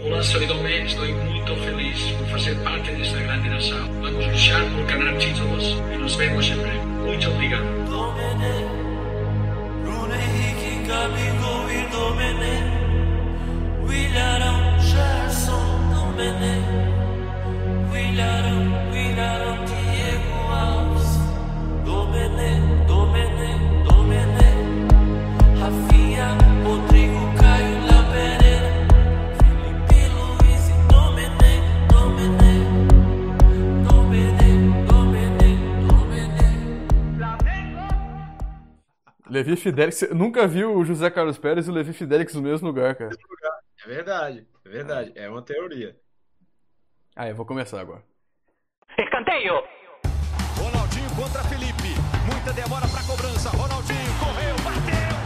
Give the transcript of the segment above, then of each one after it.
Olá, sou Domé, estou muito feliz por fazer parte desta grande nação. Vamos lutar por ganhar títulos e nos vemos em breve. Muito obrigado. Levi Fidelix, nunca viu o José Carlos Pérez e o Levi Fidelix no mesmo lugar, cara. É verdade, é verdade. É uma teoria. Ah, eu vou começar agora. Escanteio. Ronaldinho contra Felipe. Muita demora pra cobrança. Ronaldinho correu, bateu.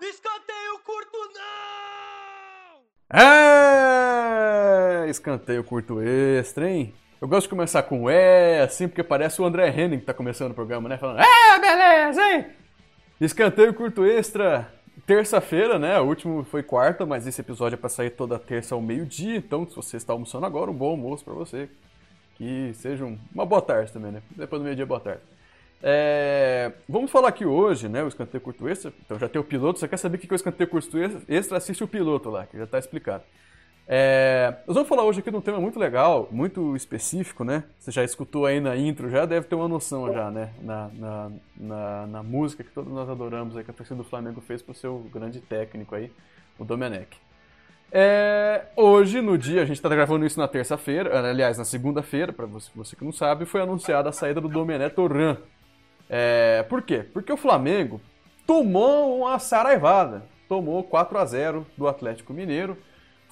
Escanteio curto não. É! Escanteio curto extra, hein? Eu gosto de começar com é, assim, porque parece o André Henning que tá começando o programa, né? Falando, é, beleza, hein? Escanteio curto extra, terça-feira, né? O último foi quarta, mas esse episódio é pra sair toda terça ao meio-dia, então se você está almoçando agora, um bom almoço pra você. Que seja um- uma boa tarde também, né? Depois do meio-dia, boa tarde. É, vamos falar aqui hoje, né? O escanteio curto extra. Então já tem o piloto. Você quer saber o que é o escanteio curto extra? Assiste o piloto lá, que já está explicado. É, nós vamos falar hoje aqui de um tema muito legal, muito específico, né? Você já escutou aí na intro, já deve ter uma noção já, né? Na, na, na, na música que todos nós adoramos aí, que a torcida do Flamengo fez pro seu grande técnico aí, o Domenech. É, hoje, no dia, a gente está gravando isso na terça-feira, aliás, na segunda-feira, para você, você que não sabe, foi anunciada a saída do Domené Torran. É, por quê? Porque o Flamengo tomou uma saraivada, tomou 4 a 0 do Atlético Mineiro.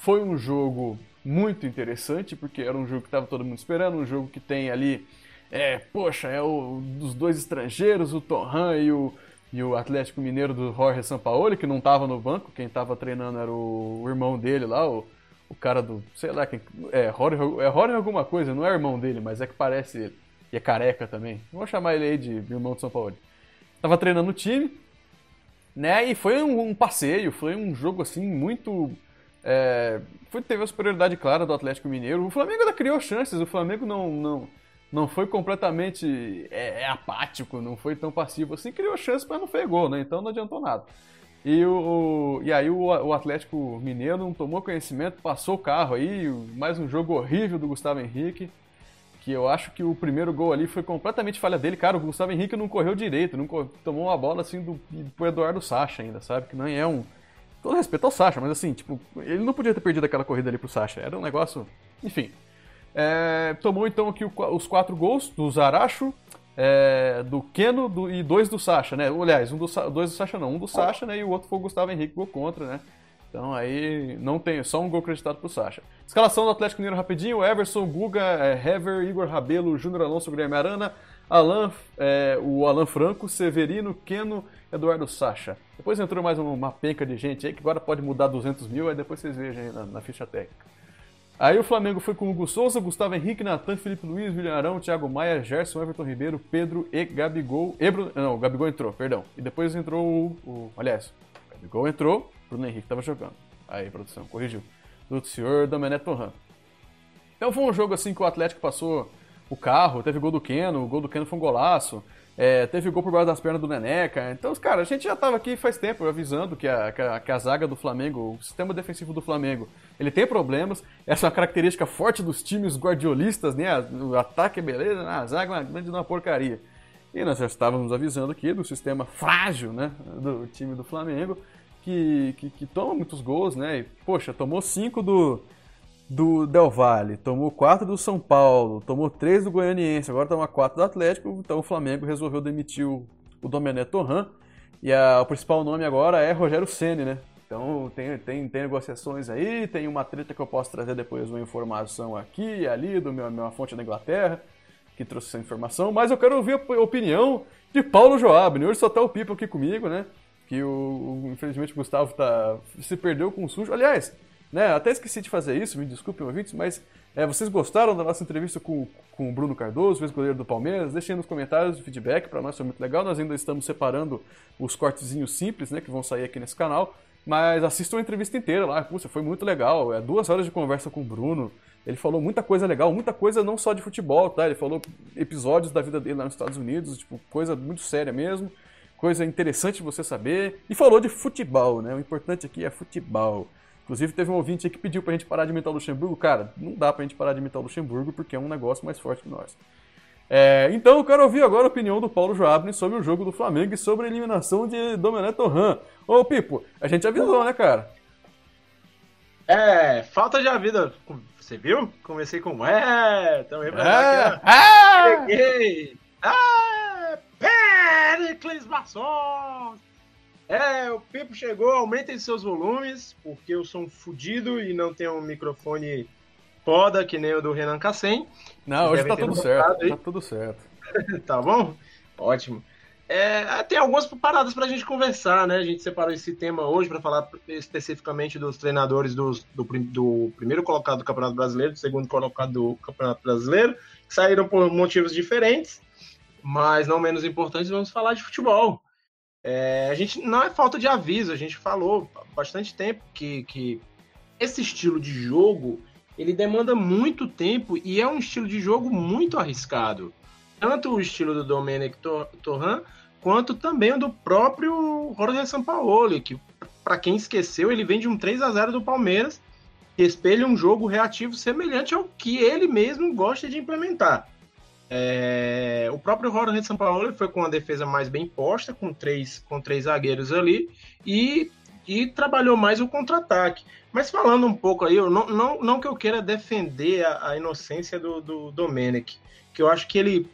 Foi um jogo muito interessante, porque era um jogo que estava todo mundo esperando, um jogo que tem ali, é, poxa, é o dos dois estrangeiros, o Torran e o, e o Atlético Mineiro do Jorge Sampaoli, que não estava no banco, quem estava treinando era o, o irmão dele lá, o, o cara do, sei lá, quem, é, Jorge, é Jorge alguma coisa, não é irmão dele, mas é que parece ele. E é careca também. Vou chamar ele aí de irmão de São Paulo. Tava treinando o time, né? E foi um, um passeio, foi um jogo assim muito. É, foi, teve a superioridade clara do Atlético Mineiro. O Flamengo ainda criou chances, o Flamengo não, não, não foi completamente é, é apático, não foi tão passivo assim. Criou chances, mas não fez gol, né? Então não adiantou nada. E, o, e aí o, o Atlético Mineiro não tomou conhecimento, passou o carro aí, mais um jogo horrível do Gustavo Henrique que eu acho que o primeiro gol ali foi completamente falha dele. Cara, o Gustavo Henrique não correu direito, não tomou uma bola assim do, pro Eduardo Sacha ainda, sabe? Que não é um. Todo respeito ao Sacha, mas assim, tipo, ele não podia ter perdido aquela corrida ali pro Sacha. Era um negócio. Enfim. É, tomou então aqui os quatro gols do Zaracho, é, do Keno do- e dois do Sacha, né? Aliás, um do, dois do Sacha não, um do Sacha, né? E o outro foi o Gustavo Henrique, gol contra, né? Então aí não tem, só um gol acreditado pro Sacha. Escalação do Atlético Mineiro rapidinho: Everson, Guga, é, Hever, Igor Rabelo, Júnior Alonso, Guilherme Arana, Alan, é, o Alan Franco, Severino, Keno, Eduardo Sacha. Depois entrou mais uma penca de gente aí que agora pode mudar 200 mil, aí depois vocês vejam aí na, na ficha técnica. Aí o Flamengo foi com Hugo Souza, Gustavo Henrique, Natan, Felipe Luiz, William Arão, Thiago Maia, Gerson, Everton Ribeiro, Pedro e Gabigol. E Bruno, não, o Gabigol entrou, perdão. E depois entrou o. o aliás, o Gabigol entrou, Bruno Henrique estava jogando. Aí, produção, corrigiu. Do senhor Domené Torran. Então foi um jogo assim que o Atlético passou o carro, teve gol do Keno, o gol do Keno foi um golaço. É, teve gol por baixo das pernas do Neneca. Então, cara, a gente já estava aqui faz tempo avisando que a, que, a, que a zaga do Flamengo, o sistema defensivo do Flamengo, ele tem problemas. Essa é uma característica forte dos times guardiolistas, né? O ataque é beleza, a zaga é uma grande uma porcaria. E nós já estávamos avisando aqui do sistema frágil, né? Do time do Flamengo, que, que, que toma muitos gols, né? E, poxa, tomou cinco do, do Del Valle, tomou 4 do São Paulo, tomou 3 do Goianiense, agora toma 4 do Atlético, então o Flamengo resolveu demitir o, o Domené Torran. E a- o principal nome agora é Rogério Ceni, né? Então tem, tem, tem negociações aí, tem uma treta que eu posso trazer depois uma informação aqui e ali do meu, minha fonte da Inglaterra, que trouxe essa informação, mas eu quero ouvir a op- opinião de Paulo Joab, né? Hoje só tá o Pipo aqui comigo, né? Que o, o- infelizmente o Gustavo tá, se perdeu com o sujo. Aliás, né? Até esqueci de fazer isso, me desculpem, ouvintes, mas é, vocês gostaram da nossa entrevista com, com o Bruno Cardoso, ex-goleiro do Palmeiras? Deixem nos comentários o feedback, para nós foi muito legal. Nós ainda estamos separando os cortezinhos simples, né, que vão sair aqui nesse canal. Mas assistam a entrevista inteira lá, puxa, foi muito legal. É duas horas de conversa com o Bruno. Ele falou muita coisa legal, muita coisa não só de futebol, tá? Ele falou episódios da vida dele lá nos Estados Unidos, tipo, coisa muito séria mesmo, coisa interessante você saber. E falou de futebol, né? O importante aqui é futebol. Inclusive, teve um ouvinte aí que pediu pra gente parar de imitar o Luxemburgo. Cara, não dá pra gente parar de imitar o Luxemburgo porque é um negócio mais forte que nós. É, então, eu quero ouvir agora a opinião do Paulo Joabne sobre o jogo do Flamengo e sobre a eliminação de Domenech Torran. Ô, Pipo, a gente avisou, né, cara? É, falta de vida. Você viu? Comecei com é, também pra É, aqui, ah! Cheguei! Ah, Pericles Maçons! É, o Pipo chegou, aumentem seus volumes, porque eu sou um fudido e não tenho um microfone foda que nem o do Renan Cassem. Não, hoje tá tudo certo, aí. tá tudo certo. tá bom? Ótimo. É, tem algumas paradas pra gente conversar, né? A gente separou esse tema hoje para falar especificamente dos treinadores dos- do, do primeiro colocado do Campeonato Brasileiro, do segundo colocado do Campeonato Brasileiro, que saíram por motivos diferentes, mas não menos importantes, vamos falar de futebol. É, a gente não é falta de aviso, a gente falou há bastante tempo que, que esse estilo de jogo ele demanda muito tempo e é um estilo de jogo muito arriscado tanto o estilo do Domenech Tor- Torran, quanto também o do próprio Jorge Sampaoli, que, para quem esqueceu, ele vem de um 3 a 0 do Palmeiras, que espelha um jogo reativo semelhante ao que ele mesmo gosta de implementar. É, o próprio Jorge Sampaoli foi com a defesa mais bem posta, com três, com três zagueiros ali, e, e trabalhou mais o contra-ataque. Mas falando um pouco aí, eu não, não, não que eu queira defender a, a inocência do, do Domenech, que eu acho que ele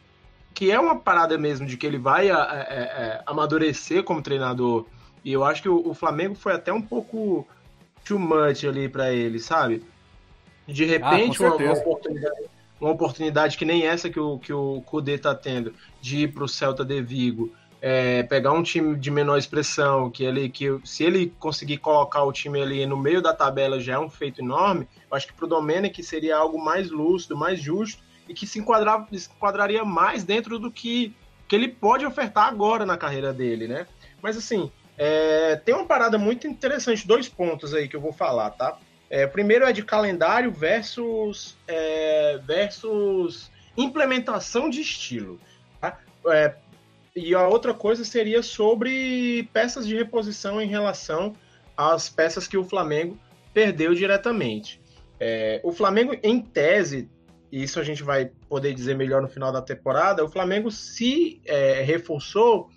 que é uma parada mesmo de que ele vai a- a- a- a- amadurecer como treinador. E eu acho que o, o Flamengo foi até um pouco too much ali pra ele, sabe? De repente, uma, uma certeza. oportunidade, uma oportunidade que nem essa que o, que o Kudê tá tendo, de ir pro Celta de Vigo, é, pegar um time de menor expressão, que ele, que se ele conseguir colocar o time ali no meio da tabela já é um feito enorme, eu acho que pro Domenech seria algo mais lúcido, mais justo, e que se, enquadrava, se enquadraria mais dentro do que, que ele pode ofertar agora na carreira dele, né? Mas assim, é, tem uma parada muito interessante, dois pontos aí que eu vou falar, tá? É, primeiro é de calendário versus, é, versus implementação de estilo. tá? É, e a outra coisa seria sobre peças de reposição em relação às peças que o Flamengo perdeu diretamente. É, o Flamengo, em tese, e isso a gente vai poder dizer melhor no final da temporada, o Flamengo se é, reforçou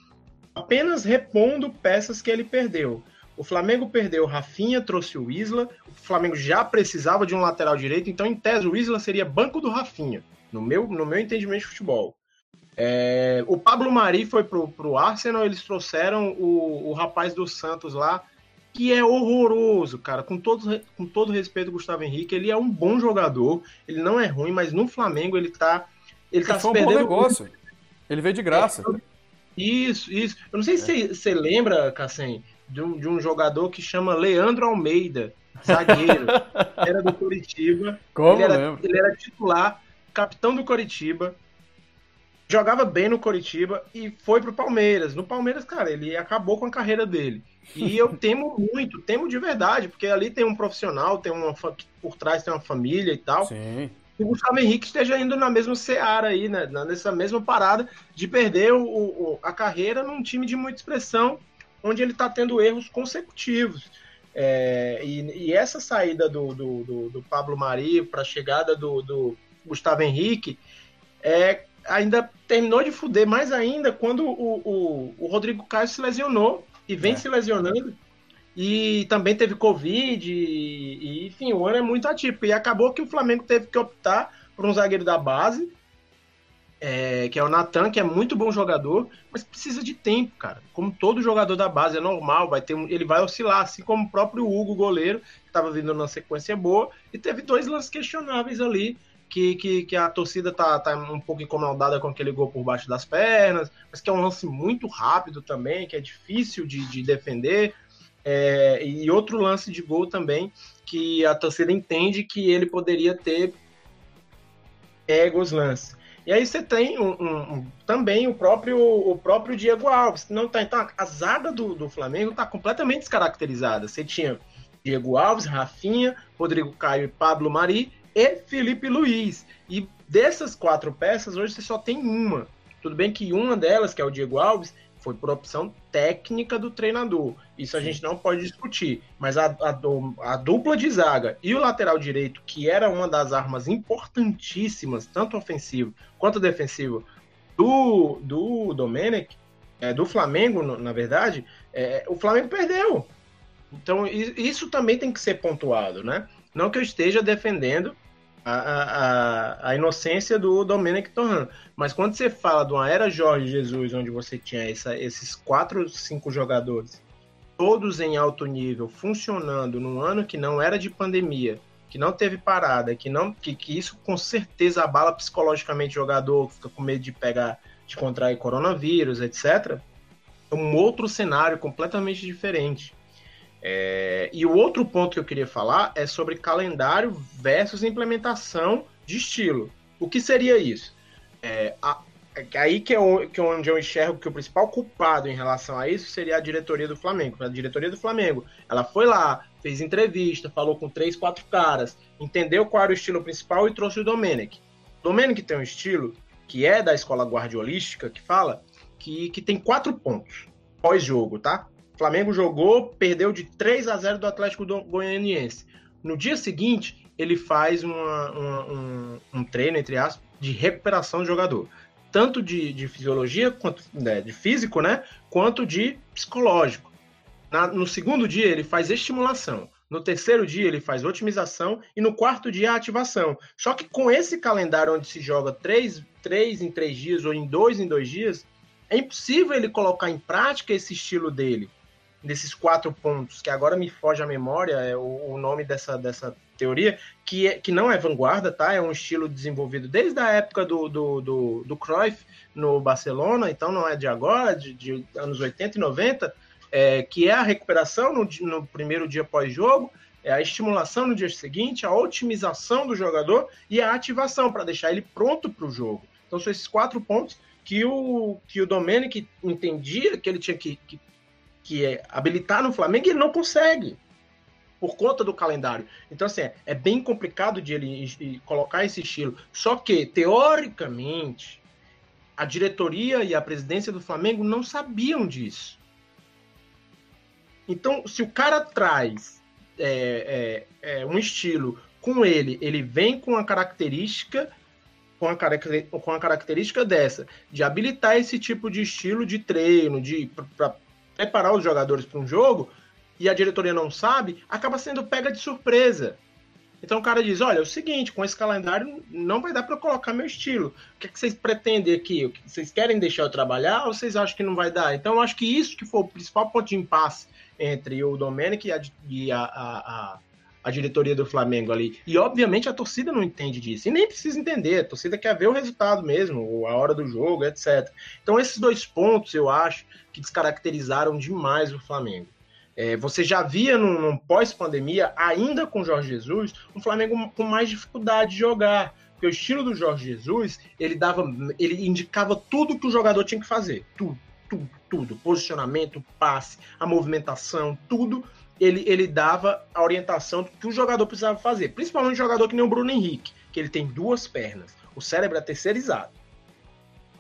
apenas repondo peças que ele perdeu. O Flamengo perdeu o Rafinha, trouxe o Isla. O Flamengo já precisava de um lateral direito, então, em tese, o Isla seria banco do Rafinha, no meu, no meu entendimento de futebol. É, o Pablo Mari foi pro, pro Arsenal, eles trouxeram o, o rapaz do Santos lá, que é horroroso, cara. Com todo, com todo respeito Gustavo Henrique, ele é um bom jogador, ele não é ruim, mas no Flamengo ele tá. Ele tá foi um bom perdendo negócio. Ele veio de graça. isso, isso. Eu não sei se você lembra, Cassem, de um, de um jogador que chama Leandro Almeida, zagueiro. era do Curitiba. Como ele, era, ele era titular, capitão do Curitiba. Jogava bem no Curitiba e foi pro Palmeiras. No Palmeiras, cara, ele acabou com a carreira dele. E eu temo muito, temo de verdade, porque ali tem um profissional, tem uma por trás tem uma família e tal Sim. que o Gustavo Henrique esteja indo na mesma seara aí, né? nessa mesma parada de perder o, o- a carreira num time de muita expressão, onde ele está tendo erros consecutivos. É, e, e essa saída do, do, do- do Pablo Mari para a chegada do, do Gustavo Henrique é, ainda terminou de fuder mais ainda quando o, o, o Rodrigo Caio se lesionou e vem É. se lesionando. E também teve Covid, e, e, enfim, o ano é muito atípico. E acabou que o Flamengo teve que optar por um zagueiro da base, é, que é o Natan, que é muito bom jogador, mas precisa de tempo, cara. Como todo jogador da base, é normal, vai ter ele vai oscilar, assim como o próprio Hugo, goleiro, que estava vindo numa sequência boa, e teve dois lances questionáveis ali, que, que, que a torcida tá, tá um pouco incomodada com aquele gol por baixo das pernas, mas que é um lance muito rápido também, que é difícil de, de defender. É, e outro lance de gol também, que a torcida entende que ele poderia ter pego os lances. E aí você tem um, um, um, também o próprio, o próprio Diego Alves. Não tá, então a zaga do, do Flamengo está completamente descaracterizada. Você tinha Diego Alves, Rafinha, Rodrigo Caio e Pablo Mari e Felipe Luiz. E dessas quatro peças, hoje você só tem uma. Tudo bem que uma delas, que é o Diego Alves, foi por opção técnica do treinador. Isso a gente não pode discutir. Mas a, a, a, dupla de zaga e o lateral direito, que era uma das armas importantíssimas, tanto ofensivo quanto defensivo, do, do Domenech, é, do Flamengo, na verdade, é, o Flamengo perdeu. Então, isso também tem que ser pontuado, né? Não que eu esteja defendendo a, a, a inocência do Domenic Torran. Mas quando você fala de uma era Jorge Jesus, onde você tinha essa, esses quatro, cinco jogadores, todos em alto nível, funcionando num ano que não era de pandemia, que não teve parada, que não que, que isso com certeza abala psicologicamente o jogador, fica com medo de pegar, de contrair coronavírus, etc. É um outro cenário completamente diferente. É, e o outro ponto que eu queria falar é sobre calendário versus implementação de estilo. O que seria isso? É, a, é aí que é, que é onde eu enxergo que o principal culpado em relação a isso seria a diretoria do Flamengo. A diretoria do Flamengo, ela foi lá, fez entrevista, falou com três, quatro caras, entendeu qual era o estilo principal e trouxe o Domenech. Domenech tem um estilo que é da escola guardiolística, que fala que, que tem quatro pontos pós-jogo, tá? Flamengo jogou, perdeu de 3 a 0 do Atlético do Goianiense. No dia seguinte, ele faz uma, uma, um, um, treino, entre aspas, de recuperação do jogador. Tanto de, de fisiologia, quanto né, de físico, né? Quanto de psicológico. Na, no segundo dia, ele faz estimulação. No terceiro dia, ele faz otimização. E no quarto dia, ativação. Só que com esse calendário onde se joga três, três em três dias ou em dois em dois dias, é impossível ele colocar em prática esse estilo dele desses quatro pontos, que agora me foge a memória, é o, o nome dessa, dessa teoria, que, é, que não é vanguarda, tá? É um estilo desenvolvido desde a época do, do, do, do Cruyff no Barcelona, então não é de agora, de, de anos 80 e 90, é, que é a recuperação no, no primeiro dia pós-jogo, é a estimulação no dia seguinte, a otimização do jogador e a ativação para deixar ele pronto para o jogo. Então são esses quatro pontos que o, que o Domenic entendia que ele tinha que, que que é habilitar no Flamengo ele não consegue por conta do calendário. Então, assim, é, é bem complicado de ele colocar esse estilo. Só que, teoricamente, a diretoria e a presidência do Flamengo não sabiam disso. Então, se o cara traz é, é, é, um estilo com ele, ele vem com a característica com a, com a característica dessa, de habilitar esse tipo de estilo de treino, de para preparar os jogadores para um jogo e a diretoria não sabe, acaba sendo pega de surpresa. Então o cara diz: olha, é o seguinte, com esse calendário não vai dar para colocar meu estilo. O que, é que vocês pretendem aqui? Vocês querem deixar eu trabalhar ou vocês acham que não vai dar? Então eu acho que isso que foi o principal ponto de impasse entre o Domenic e a, e a, a, a, a diretoria do Flamengo ali. E obviamente a torcida não entende disso. E nem precisa entender. A torcida quer ver o resultado mesmo, a hora do jogo, etc. Então esses dois pontos eu acho que descaracterizaram demais o Flamengo. É, você já via num, num pós-pandemia, ainda com Jorge Jesus, um Flamengo com mais dificuldade de jogar. Porque o estilo do Jorge Jesus, ele dava, ele indicava tudo que o jogador tinha que fazer. Tudo, tudo, tudo. Posicionamento, passe, a movimentação, tudo. Ele, ele dava a orientação do que o jogador precisava fazer. Principalmente um jogador que nem o Bruno Henrique, que ele tem duas pernas. O cérebro é terceirizado.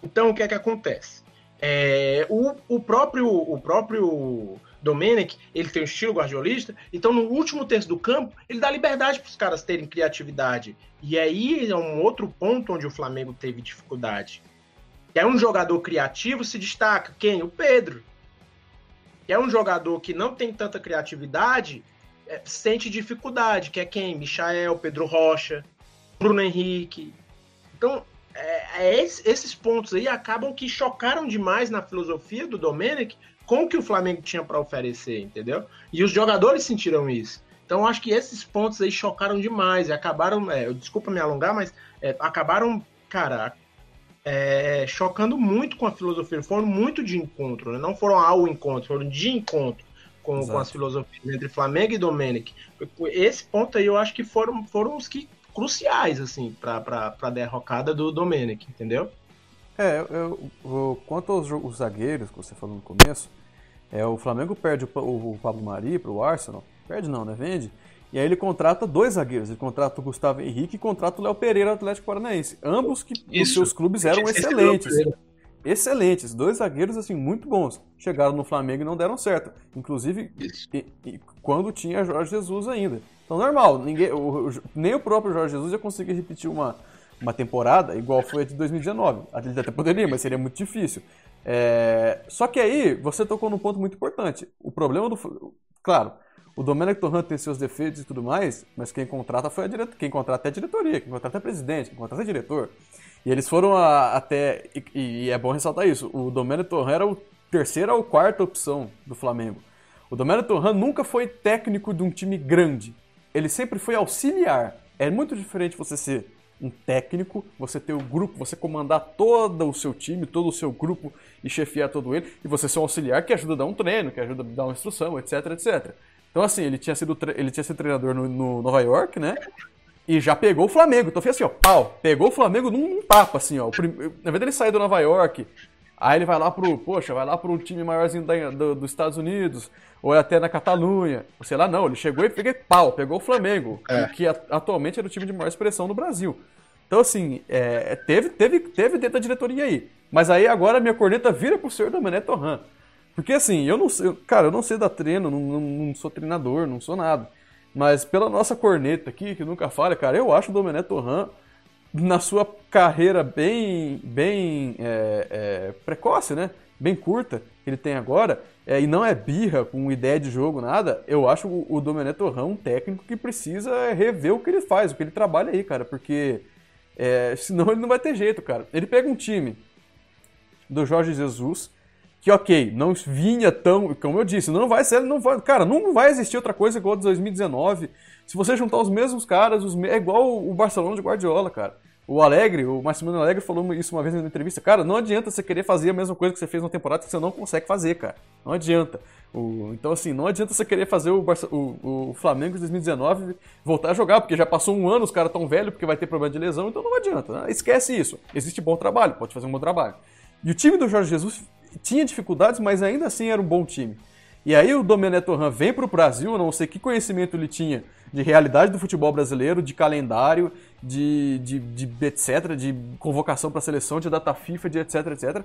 Então, o que é que acontece? É, o, o, próprio, o próprio Domenech, ele tem um estilo guardiolista, então no último terço do campo, ele dá liberdade para os caras terem criatividade. E aí é um outro ponto onde o Flamengo teve dificuldade. É um jogador criativo se destaca. Quem? O Pedro. Que é um jogador que não tem tanta criatividade, é, sente dificuldade. Que é quem? Michael, Pedro Rocha, Bruno Henrique. Então, é, é esses pontos aí acabam que chocaram demais na filosofia do Domenech com o que o Flamengo tinha para oferecer, entendeu? E os jogadores sentiram isso. Então acho que esses pontos aí chocaram demais e acabaram, é, desculpa me alongar, mas é, acabaram, cara, é, chocando muito com a filosofia. Foram muito de encontro, né? não foram ao encontro, foram de encontro com, com as filosofias entre Flamengo e Domenic. Esse ponto aí eu acho que foram, foram os que cruciais, assim, pra, pra derrocada do Domenic, entendeu? É, eu, eu- o- quanto aos os zagueiros que você falou no começo, é, o Flamengo perde o, o, o Pablo Mari pro Arsenal. Perde não, né? Vende. E aí ele contrata dois zagueiros. Ele contrata o Gustavo Henrique e contrata o Léo Pereira do Atlético Paranaense. Ambos que os Isso. seus clubes eram esse excelentes. Excelentes. Dois zagueiros, assim, muito bons. Chegaram no Flamengo e não deram certo. Inclusive, e- e quando tinha Jorge Jesus ainda. Então, normal. Ninguém, o- o- nem o próprio Jorge Jesus ia conseguir repetir uma, uma temporada igual foi a de 2019. Ele até poderia, mas seria muito difícil. É, só que aí, você tocou num ponto muito importante. O problema do. Claro, o Domenic Torrent tem seus defeitos e tudo mais, mas quem contrata foi a diretoria. Quem contrata é a diretoria, quem contrata é presidente, quem contrata é diretor. E eles foram a- até. E, e é bom ressaltar isso. O Domenic Torrent era o terceira ou quarta opção do Flamengo. O Domenic Torrent nunca foi técnico de um time grande. Ele sempre foi auxiliar. É muito diferente você ser um técnico, você ter o grupo, você comandar todo o seu time, todo o seu grupo e chefiar todo ele, e você ser um auxiliar que ajuda a dar um treino, que ajuda a dar uma instrução, etc, etc. Então, assim, ele tinha sido, ele tinha sido treinador no, no Nova York, né? E já pegou o Flamengo. Então fez assim, ó, pau. Pegou o Flamengo num, num papo, assim, ó. Prim- Na verdade, ele saiu do Nova York. Aí ele vai lá pro, poxa, vai lá pro time maiorzinho da- do- dos Estados Unidos, ou até na Catalunha, sei lá, não, ele chegou e pegou pau, pegou o Flamengo, É. que, atualmente era o time de maior expressão no Brasil. Então, assim, é, teve, teve, teve dentro da diretoria aí. Mas aí agora a minha corneta vira pro senhor Domené Torran. Porque assim, eu não sei, cara, eu não sei dar treino, não, não, não sou treinador, não sou nada. Mas pela nossa corneta aqui, que nunca falha, cara, eu acho o Domené Torran, na sua carreira bem, bem é, é, precoce, né? Bem curta que ele tem agora, é, e não é birra com ideia de jogo, nada, eu acho o, o Domené Torran um técnico que precisa rever o que ele faz, o que ele trabalha aí, cara, porque é, senão ele não vai ter jeito, cara. Ele pega um time do Jorge Jesus, que ok, não vinha tão, como eu disse, não vai ser, não vai, cara, não vai existir outra coisa igual a de 2019. Se você juntar os mesmos caras, os, é igual o Barcelona de Guardiola, cara. O Alegre, o Massimiliano Alegre falou isso uma vez na entrevista. Cara, não adianta você querer fazer a mesma coisa que você fez na temporada que você não consegue fazer, cara. Não adianta. O- então, assim, não adianta você querer fazer o, Barça- o- o Flamengo de 2019 voltar a jogar, porque já passou um ano, os caras tão velhos, porque vai ter problema de lesão, então não adianta. né? Esquece isso. Existe bom trabalho, pode fazer um bom trabalho. E o time do Jorge Jesus tinha dificuldades, mas ainda assim era um bom time. E aí o Domenech Torran vem para o Brasil, não sei que conhecimento ele tinha de realidade do futebol brasileiro, de calendário, de, de, de etc, de convocação para a seleção, de data FIFA, de etc, etc.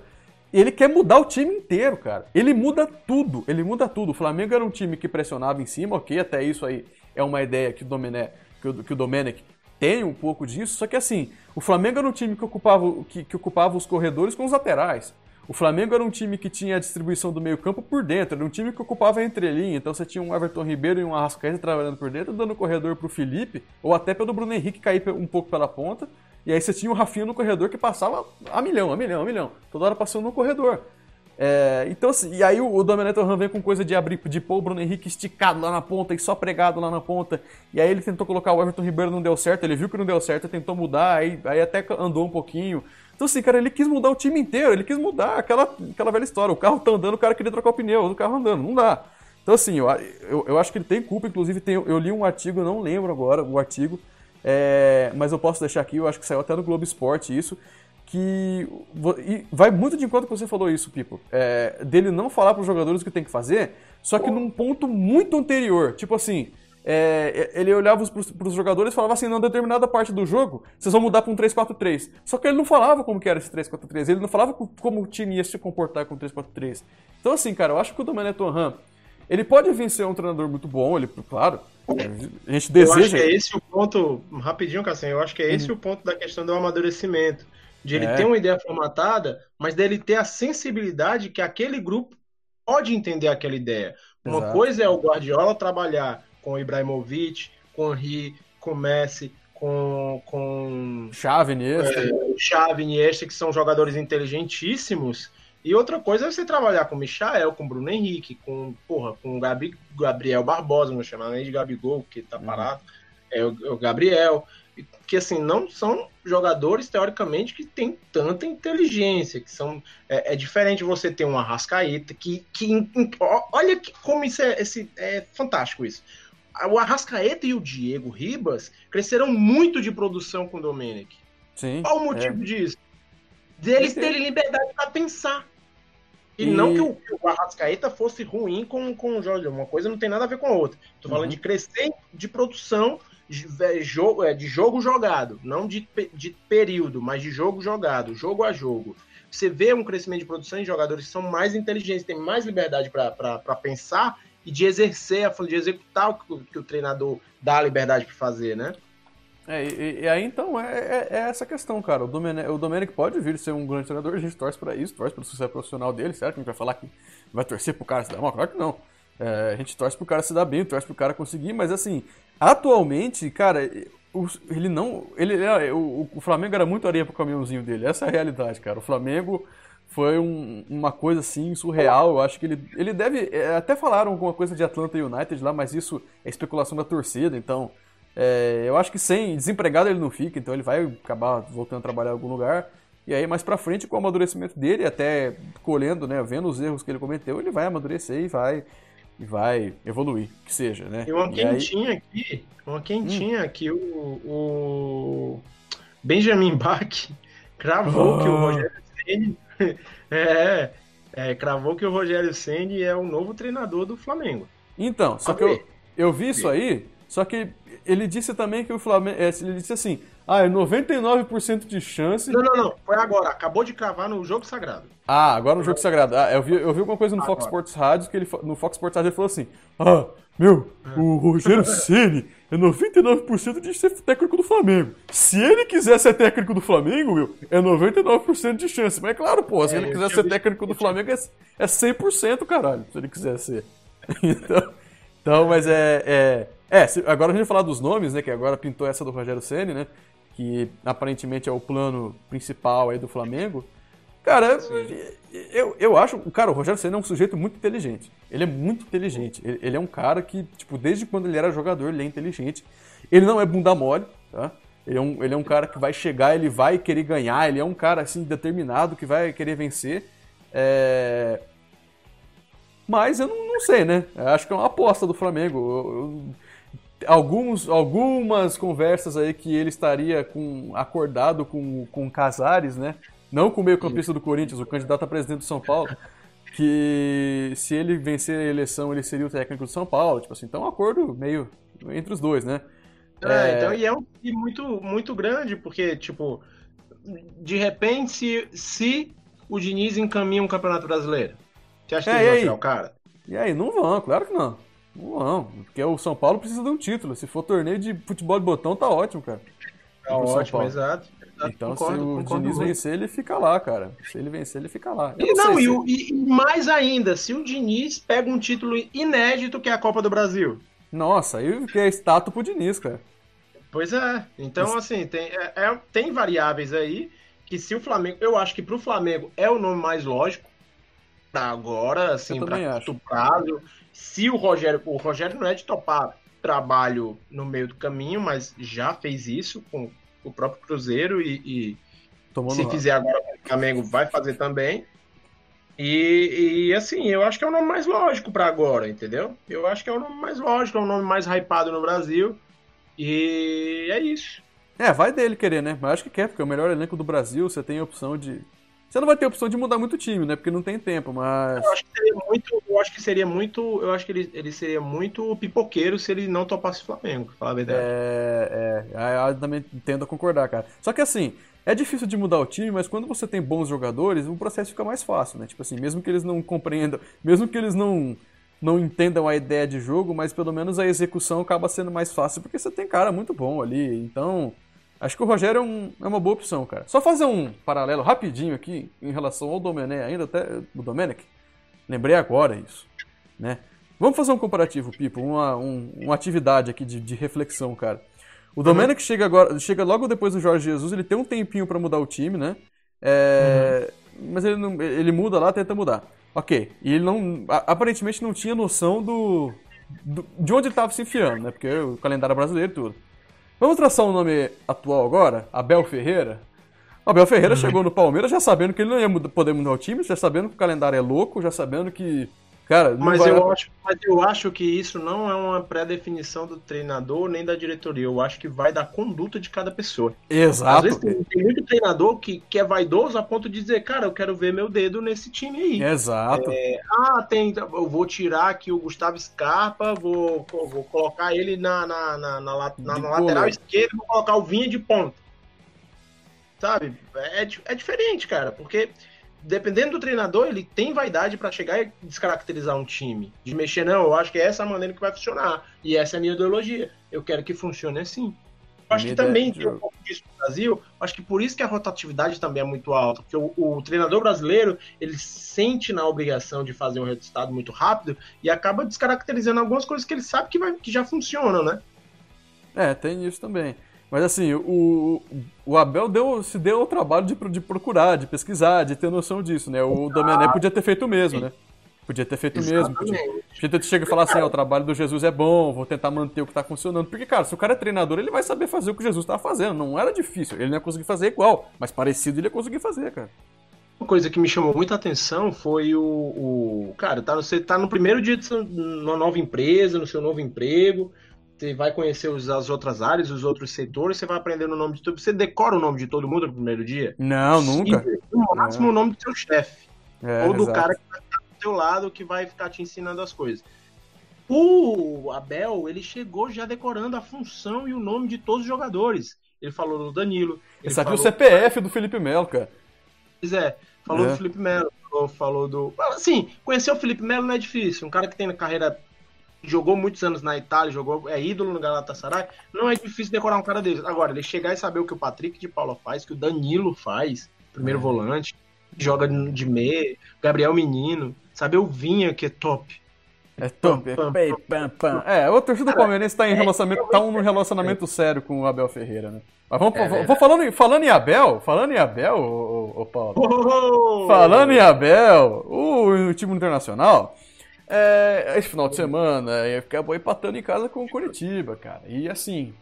Ele quer mudar o time inteiro, cara. Ele muda tudo, ele muda tudo. O Flamengo era um time que pressionava em cima, ok, até isso aí é uma ideia que o Domenech, que o, que o Domenech tem um pouco disso, só que assim, o Flamengo era um time que ocupava, que, que ocupava os corredores com os laterais. O Flamengo era um time que tinha a distribuição do meio-campo por dentro, era um time que ocupava a entrelinha. Então você tinha um Everton Ribeiro e um Arrascaeta trabalhando por dentro, dando corredor pro Felipe, ou até pelo Bruno Henrique cair um pouco pela ponta. E aí você tinha o Rafinha no corredor que passava a milhão, a milhão, a milhão. Toda hora passando no corredor. É, então, assim, e aí o, o Domenech Torran vem com coisa de abrir, de pôr o Bruno Henrique esticado lá na ponta e só pregado lá na ponta. E aí ele tentou colocar o Everton Ribeiro, não deu certo, ele viu que não deu certo, tentou mudar, aí, aí até andou um pouquinho. Então, assim, cara, ele quis mudar o time inteiro, ele quis mudar aquela, aquela velha história. O carro tá andando, o cara queria trocar o pneu do carro andando, não dá. Então, assim, eu, eu, eu acho que ele tem culpa, inclusive tem, eu li um artigo, não lembro agora o artigo, é, mas eu posso deixar aqui, eu acho que saiu até no Globo Esporte isso, que e vai muito de encontro que você falou isso, Pipo, é, dele não falar para os jogadores o que tem que fazer, só que num ponto muito anterior, tipo assim, é, ele olhava para os jogadores e falava assim, não, determinada parte do jogo, vocês vão mudar para um 3-4-3. Só que ele não falava como que era esse 3-4-3, ele não falava co- como o time ia se comportar com o 3-4-3. Então assim, cara, eu acho que o Domenech Torran, ele pode vir ser um treinador muito bom, ele, claro, a gente Eu acho deseja... que é esse o ponto, rapidinho, Cassim, eu acho que é esse o ponto da questão do amadurecimento. De ele Uhum. É. ter uma ideia formatada, mas dele ter a sensibilidade que aquele grupo pode entender aquela ideia. Uma Exato. coisa é o Guardiola trabalhar com o Ibrahimovic, com o Henry, com o Messi, com, com Chave Iniesta, o Xavi, Iniesta, que são jogadores inteligentíssimos. E outra coisa é você trabalhar com o Michael, com o Bruno Henrique, com, porra, com o Gabi, Gabriel Barbosa, não chamar nem de Gabigol, porque tá parado. É o, é o Gabriel. Que assim não são jogadores teoricamente que têm tanta inteligência, que são é, é diferente você ter um Arrascaeta que, que olha que, como isso é, esse, é fantástico isso. O Arrascaeta e o Diego Ribas cresceram muito de produção com o Domenech. Sim. Qual o motivo disso? Deles terem liberdade para pensar. E, E- não que o, o Arrascaeta fosse ruim com, com o Jorge. Uma coisa não tem nada a ver com a outra. Tô falando Uhum. de crescer de produção de, é, jogo, de jogo jogado. Não de, de período, mas de jogo jogado, jogo a jogo. Você vê um crescimento de produção em jogadores que são mais inteligentes, têm mais liberdade para pensar e de exercer, de executar o que, o- que o treinador dá a liberdade para fazer, né? É, e, e aí então é, é- é essa questão, cara. O Domenech, o pode vir ser um grande treinador, a gente torce pra isso, torce pelo sucesso profissional dele, certo? A gente vai falar que vai torcer pro cara se dar mal? Claro que não. É, a gente torce pro cara se dar bem, torce pro cara conseguir, mas assim, atualmente, cara, ele não. Ele, ele- o, o Flamengo era muito areia pro caminhãozinho dele, essa é a realidade, cara. O Flamengo foi um- uma coisa assim surreal. Eu acho que ele, ele deve. é, Até falaram alguma coisa de Atlanta United lá, mas isso é especulação da torcida, então. é, eu acho que sem desempregado ele não fica, então ele vai acabar voltando a trabalhar em algum lugar. E aí, mais pra frente, com o amadurecimento dele, até colhendo, né, vendo os erros que ele cometeu, ele vai amadurecer e vai, e vai evoluir, que seja, né? E uma E aí- quentinha aqui, uma quentinha aqui, o, o Benjamin Bach cravou que o Ah. Rogério Ceni é, é, cravou que o Rogério Ceni é o novo treinador do Flamengo. Então, só que eu, eu vi isso aí, só que ele disse também que o Flamengo. é, Ele disse assim: ah, é 99% de chance. Não, não, não, foi agora, acabou de cravar no jogo sagrado. Ah, agora no jogo sagrado. Ah, eu vi, eu vi alguma coisa no Fox Agora. Sports Rádio que ele no Fox Sports Rádio ele falou assim: "Ah, meu, o Rogério Ceni é 99% de ser técnico do Flamengo. Se ele quiser ser técnico do Flamengo, meu, é 99% de chance. Mas é claro, pô, se É, ele quiser ser técnico do Flamengo é, é 100%, caralho, se ele quiser ser. Então, então mas é é, é, agora a gente vai falar dos nomes, né, que agora pintou essa do Rogério Ceni, né? Que aparentemente é o plano principal aí do Flamengo. Cara, eu, eu acho. Cara, o Rogério Senna é um sujeito muito inteligente. Ele é muito inteligente. Ele, ele é um cara que, tipo, desde quando ele era jogador, ele é inteligente. Ele não é bunda mole, tá? Ele é, um, ele é um cara que vai chegar, ele vai querer ganhar, ele é um cara, assim, determinado, que vai querer vencer. É... Mas eu não, não sei, né? Eu acho que é uma aposta do Flamengo. Eu- eu- alguns, algumas conversas aí que ele estaria com, acordado com, com Casares, né? Não com o meio-campista do Corinthians, o candidato a presidente do São Paulo. Que se ele vencer a eleição, ele seria o técnico do São Paulo. Tipo assim, então é um acordo meio entre os dois, né? É, então, e é um time muito, muito grande, porque, tipo, de repente, se, se o Diniz encaminha um campeonato brasileiro, você acha que É, eles e vão aí? tirar o cara? E aí, não vão, claro que não. Não porque o São Paulo precisa de um título. Se for torneio de futebol de botão, tá ótimo, cara. Tá pro ótimo, exato. Então, concordo, se o concordo Diniz muito. vencer, ele fica lá, cara. Se ele vencer, ele fica lá. Eu E não, sei e, se- o- e- e mais ainda, se o Diniz pega um título inédito que é a Copa do Brasil. Nossa, aí que é estátua pro Diniz, cara. Pois é. Então, assim, tem, é- é- tem variáveis aí que se o Flamengo. Eu acho que pro Flamengo é o nome mais lógico. Pra agora, assim, pra curto prazo. Se o Rogério. O Rogério não é de topar trabalho no meio do caminho, mas já fez isso com o próprio Cruzeiro e- e se fizer agora com o Flamengo, vai fazer também. E, e, assim, eu acho que é o nome mais lógico pra agora, entendeu? Eu acho que é o nome mais lógico, é o nome mais hypado no Brasil. E é isso. É, vai dele querer, né? Mas acho que quer, porque é o melhor elenco do Brasil, você tem a opção de. Você não vai ter opção de mudar muito o time, né? Porque não tem tempo, mas. Eu acho que seria muito. Eu acho que seria muito. Eu acho que ele, ele seria muito pipoqueiro se ele não topasse o Flamengo, pra falar a verdade. É, é, eu também tendo a concordar, cara. Só que assim, é difícil de mudar o time, mas quando você tem bons jogadores, o processo fica mais fácil, né? Tipo assim, mesmo que eles não compreendam, mesmo que eles não, não entendam a ideia de jogo, mas pelo menos a execução acaba sendo mais fácil, porque você tem cara muito bom ali. Então, acho que o Rogério é, um- é uma boa opção, cara. Só fazer um paralelo rapidinho aqui em relação ao Domenech, ainda até o Domenech. Lembrei agora isso, né? Vamos fazer um comparativo, Pipo, uma, um- uma atividade aqui de, de reflexão, cara. O Domenech chega agora, chega logo depois do Jorge Jesus, ele tem um tempinho pra mudar o time, né? É, Mas ele, não- ele muda lá, tenta mudar. Ok. E ele não. aparentemente não tinha noção do. do- de onde ele tava se enfiando, né? Porque o calendário brasileiro e tudo. Vamos traçar um nome atual agora? Abel Ferreira? O Abel Ferreira Uhum. chegou no Palmeiras já sabendo que ele não ia poder mudar o time, já sabendo que o calendário é louco, já sabendo que. Cara, Mas vai... eu, acho, mas eu acho que isso não é uma pré-definição do treinador nem da diretoria. Eu acho que vai da conduta de cada pessoa. Às Exato. vezes tem, tem muito treinador que, que é vaidoso a ponto de dizer, cara, eu quero ver meu dedo nesse time aí. Exato. Ah, tem. Eu vou tirar aqui o Gustavo Scarpa, vou, vou colocar ele na, na, na, na, na- lateral esquerda vou colocar o Vinha de ponta. Sabe? É, di- é diferente, cara, porque dependendo do treinador, ele tem vaidade pra chegar e descaracterizar um time. De mexer, não, eu acho que é essa a maneira que vai funcionar. E essa é a minha ideologia. Eu quero que funcione assim. Eu acho que também de tem um pouco disso no Brasil. Acho que por isso que a rotatividade também é muito alta. Porque o, o treinador brasileiro, ele sente na obrigação de fazer um resultado muito rápido e acaba descaracterizando algumas coisas que ele sabe que, vai, que já funcionam, né? É, tem isso também. Mas assim, o, o Abel deu, se deu ao trabalho de, de procurar, de pesquisar, de ter noção disso, né? O Domenech podia ter feito o mesmo, né? Podia ter feito o mesmo. Podia, podia ter chega e falar assim, ó, o trabalho do Jesus é bom, vou tentar manter o que tá funcionando. Porque, cara, se o cara é treinador, ele vai saber fazer o que o Jesus tava fazendo. Não era difícil. Ele não ia conseguir fazer igual, mas parecido ele ia conseguir fazer, cara. Uma coisa que me chamou muita atenção foi o. o- cara, tá, você tá no primeiro dia de sua- numa nova empresa, no seu novo emprego. Você vai conhecer os- as outras áreas, os outros setores, você vai aprender o nome de todo. Você decora o nome de todo mundo no primeiro dia? Não, nunca. E, no máximo o nome do seu chefe. É, ou do exato. cara que vai ficar do seu lado, que vai ficar te ensinando as coisas. O Abel, ele chegou já decorando a função e o nome de todos os jogadores. Ele falou do Danilo. Ele Ele sabia o falou, CPF do Felipe Melo, cara. Pois é, falou É. do Felipe Melo, falou, falou do. Assim, conhecer o Felipe Melo não é difícil. Um cara que tem na carreira. Jogou muitos anos na Itália, jogou, é ídolo no Galatasaray. Não é difícil decorar um cara desse. Agora, ele chegar e saber o que o Patrick de Paula faz, que o Danilo faz, primeiro É. volante, joga de meia, Gabriel Menino, saber o Vinha, que é top. É top, é Pam, pei, pam, pam. É, o torcida do Palmeirense tá em é, relacionamento, tá um relacionamento sério com o Abel Ferreira, né? Mas vamos, É vou, falando, em- falando em Abel, falando em Abel, ô, ô, ô Paulo. Oh! Falando em Abel, o, o time internacional, é, esse final de semana acabou empatando em casa com o Curitiba, cara. E assim,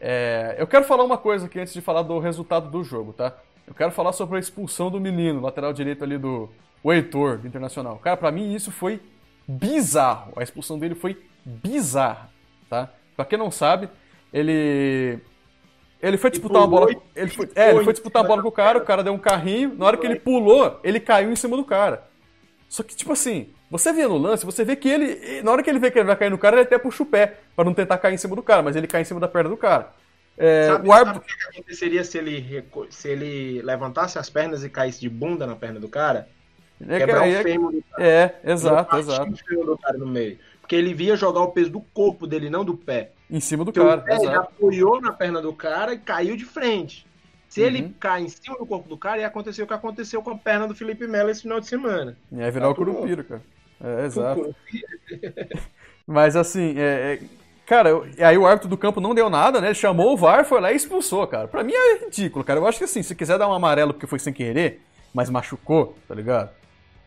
é, eu quero falar uma coisa aqui antes de falar do resultado do jogo, tá? Eu quero falar sobre a expulsão do menino, lateral direito ali do o Heitor, do Internacional. Cara, pra mim isso foi bizarro. A expulsão dele foi bizarra, tá? Pra quem não sabe, ele ele foi disputar uma bola. Ele foi, é, ele foi disputar a bola com o cara, o cara deu um carrinho, na hora que ele pulou, ele caiu em cima do cara. Só que, tipo assim, você vê no lance, você vê que ele. Na hora que ele vê que ele vai cair no cara, ele até puxa o pé, pra não tentar cair em cima do cara, mas ele cai em cima da perna do cara. É, Sabe, o árbitro. sabe o que aconteceria se ele, se ele levantasse as pernas e caísse de bunda na perna do cara? É, Quebrar é, o fêmur do cara. é, exato, exato. o fêmur do cara no meio. Porque ele via jogar o peso do corpo dele, não do pé. Em cima do Porque cara, o pé ele exato. apoiou na perna do cara e caiu de frente. Se Uhum. ele cai em cima do corpo do cara, ia acontecer o que aconteceu com a perna do Felipe Melo esse final de semana. Aí virar o Tá tudo Curupira, cara. É, exato. Mas assim, é, é, cara, aí o árbitro do campo não deu nada, né? Ele chamou o VAR, foi lá e expulsou, cara. Pra mim é ridículo, cara. Eu acho que assim, se quiser dar um amarelo porque foi sem querer, mas machucou, tá ligado?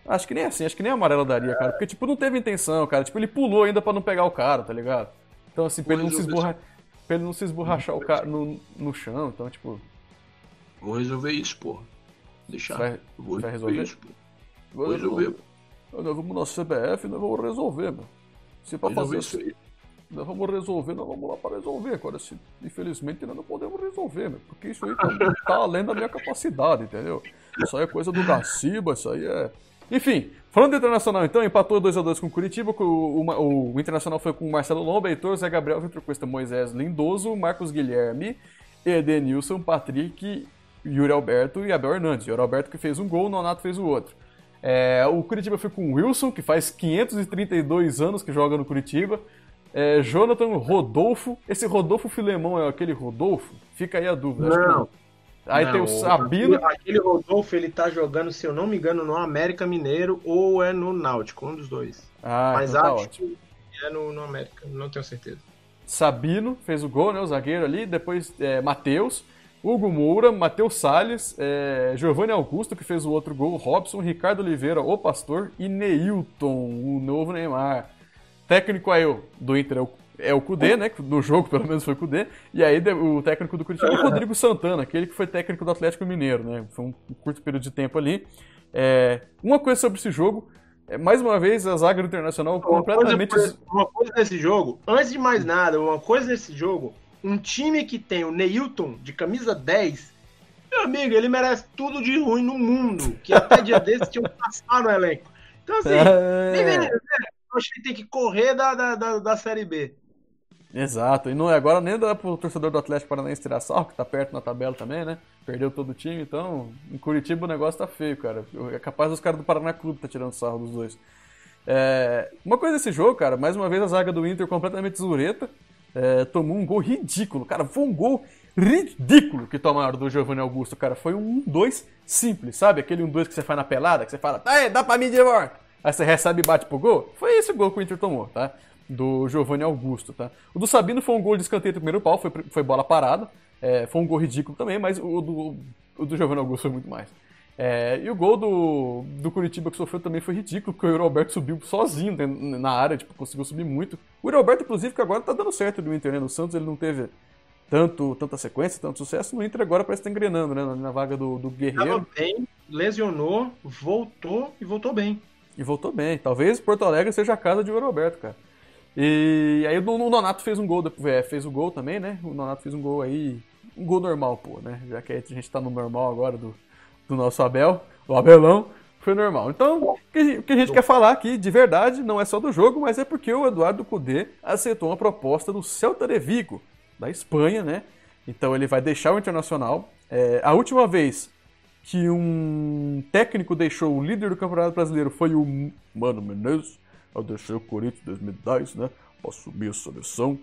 Acho que nem assim, acho que nem amarelo daria, cara. Porque, tipo, não teve intenção, cara. Tipo, ele pulou ainda pra não pegar o cara, tá ligado? Então, assim, pra ele não se esborrar. Pra ele não se esborrachar o cara no, no chão, então, tipo. Vou resolver isso, porra. Deixar. Vai- Vou vai resolver? isso, porra. Vou resolver. Nós vamos na CBF e nós vamos resolver, meu. Se pra fazer isso aí. nós vamos resolver, nós vamos lá para resolver. Agora, se, infelizmente, nós não podemos resolver, meu, porque isso aí tá, tá além da minha capacidade, entendeu? Isso aí é coisa do Gaciba, isso aí é. Enfim, falando do Internacional, então, empatou 2x2 com o Curitiba. O, o, o Internacional foi com o Marcelo Lomba, Heitor, Zé Gabriel, Vitor Cuesta, Moisés Lindoso, Marcos Guilherme, Edenilson, Patrick, Yuri Alberto e Abel Hernandes. Yuri Alberto que fez um gol, Nonato fez o outro. É, o Curitiba foi com o Wilson, que faz 532 anos que joga no Curitiba. É, Jonathan Rodolfo. Esse Rodolfo Filemão é aquele Rodolfo? Fica aí a dúvida. acho que Não. Aí Não, tem o Sabino. Aquele, aquele Rodolfo, ele tá jogando, se eu não me engano, no América Mineiro ou é no Náutico, um dos dois. Ah, Mas então tá acho ótimo. que é no, no América, não tenho certeza. Sabino fez o gol, né? O zagueiro ali. Depois é, Matheus, Hugo Moura, Matheus Salles, é, Giovanni Augusto, que fez o outro gol, Robson, Ricardo Oliveira, o Pastor e Neilton, o novo Neymar. Técnico aí do Inter é o, é o Cudê, né? No jogo, pelo menos, foi o Cudê. E aí o técnico do Curitiba é o Rodrigo Santana, aquele que foi técnico do Atlético Mineiro, né? Foi um curto período de tempo ali. É, uma coisa sobre esse jogo, é, mais uma vez, a zaga do Internacional Uma coisa, completamente. uma coisa nesse jogo, antes de mais nada, uma coisa nesse jogo, um time que tem o Neilton de camisa 10, meu amigo, ele merece tudo de ruim no mundo, que até dia desses tinham passado no elenco. Então, assim, nem É, né? eu acho que tem que correr da, da, da, da Série B. exato. E não é agora nem dá pro torcedor do Atlético Paranaense tirar sarro, que tá perto na tabela também, né? Perdeu todo o time, então em Curitiba o negócio tá feio, cara. É capaz dos caras do Paraná Clube tá tirando sarro dos dois. É, uma coisa desse jogo, cara, mais uma vez a zaga do Inter completamente zureta. É, tomou um gol ridículo, cara. Foi um gol ridículo que tomaram do Giovanni Augusto, cara. Foi um 1-2 simples, sabe? Aquele 1-2 que você faz na pelada, que você fala, tá aí, dá pra mim de volta. Aí você recebe e bate pro gol. Foi esse o gol que o Inter tomou, tá? Do Giovanni Augusto, tá? O do Sabino foi um gol de escanteio do primeiro pau, foi, foi bola parada. É, foi um gol ridículo também, mas o do, o do Giovanni Augusto foi muito mais. É, e o gol do, do Curitiba que sofreu também foi ridículo, porque o Yuri Alberto subiu sozinho dentro- na área, tipo, conseguiu subir muito. O Yuri Alberto, inclusive, que agora tá dando certo no Inter, né? No Santos ele não teve tanto, tanta sequência, tanto sucesso. No Inter agora parece que tá engrenando, né? Na, na vaga do, do Tava Guerreiro. bem, lesionou, voltou e voltou bem. E voltou bem. Talvez Porto Alegre seja a casa de Yuri Alberto, cara. E aí o, Nonato fez um gol, é, fez o gol também, né? O Nonato fez um gol aí, um gol normal, pô, né? Já que a gente tá no normal agora do, do nosso Abel, o Abelão, foi normal. Então, o que, a gente quer falar aqui, de verdade, não é só do jogo, mas é porque o Eduardo Cudê aceitou uma proposta do Celta de Vigo, da Espanha, né? Então ele vai deixar o Internacional. É, a última vez que um técnico deixou o líder do Campeonato Brasileiro foi o Mano Menezes. Eu deixei o Corinthians em 2010, né? Pra assumir a seleção.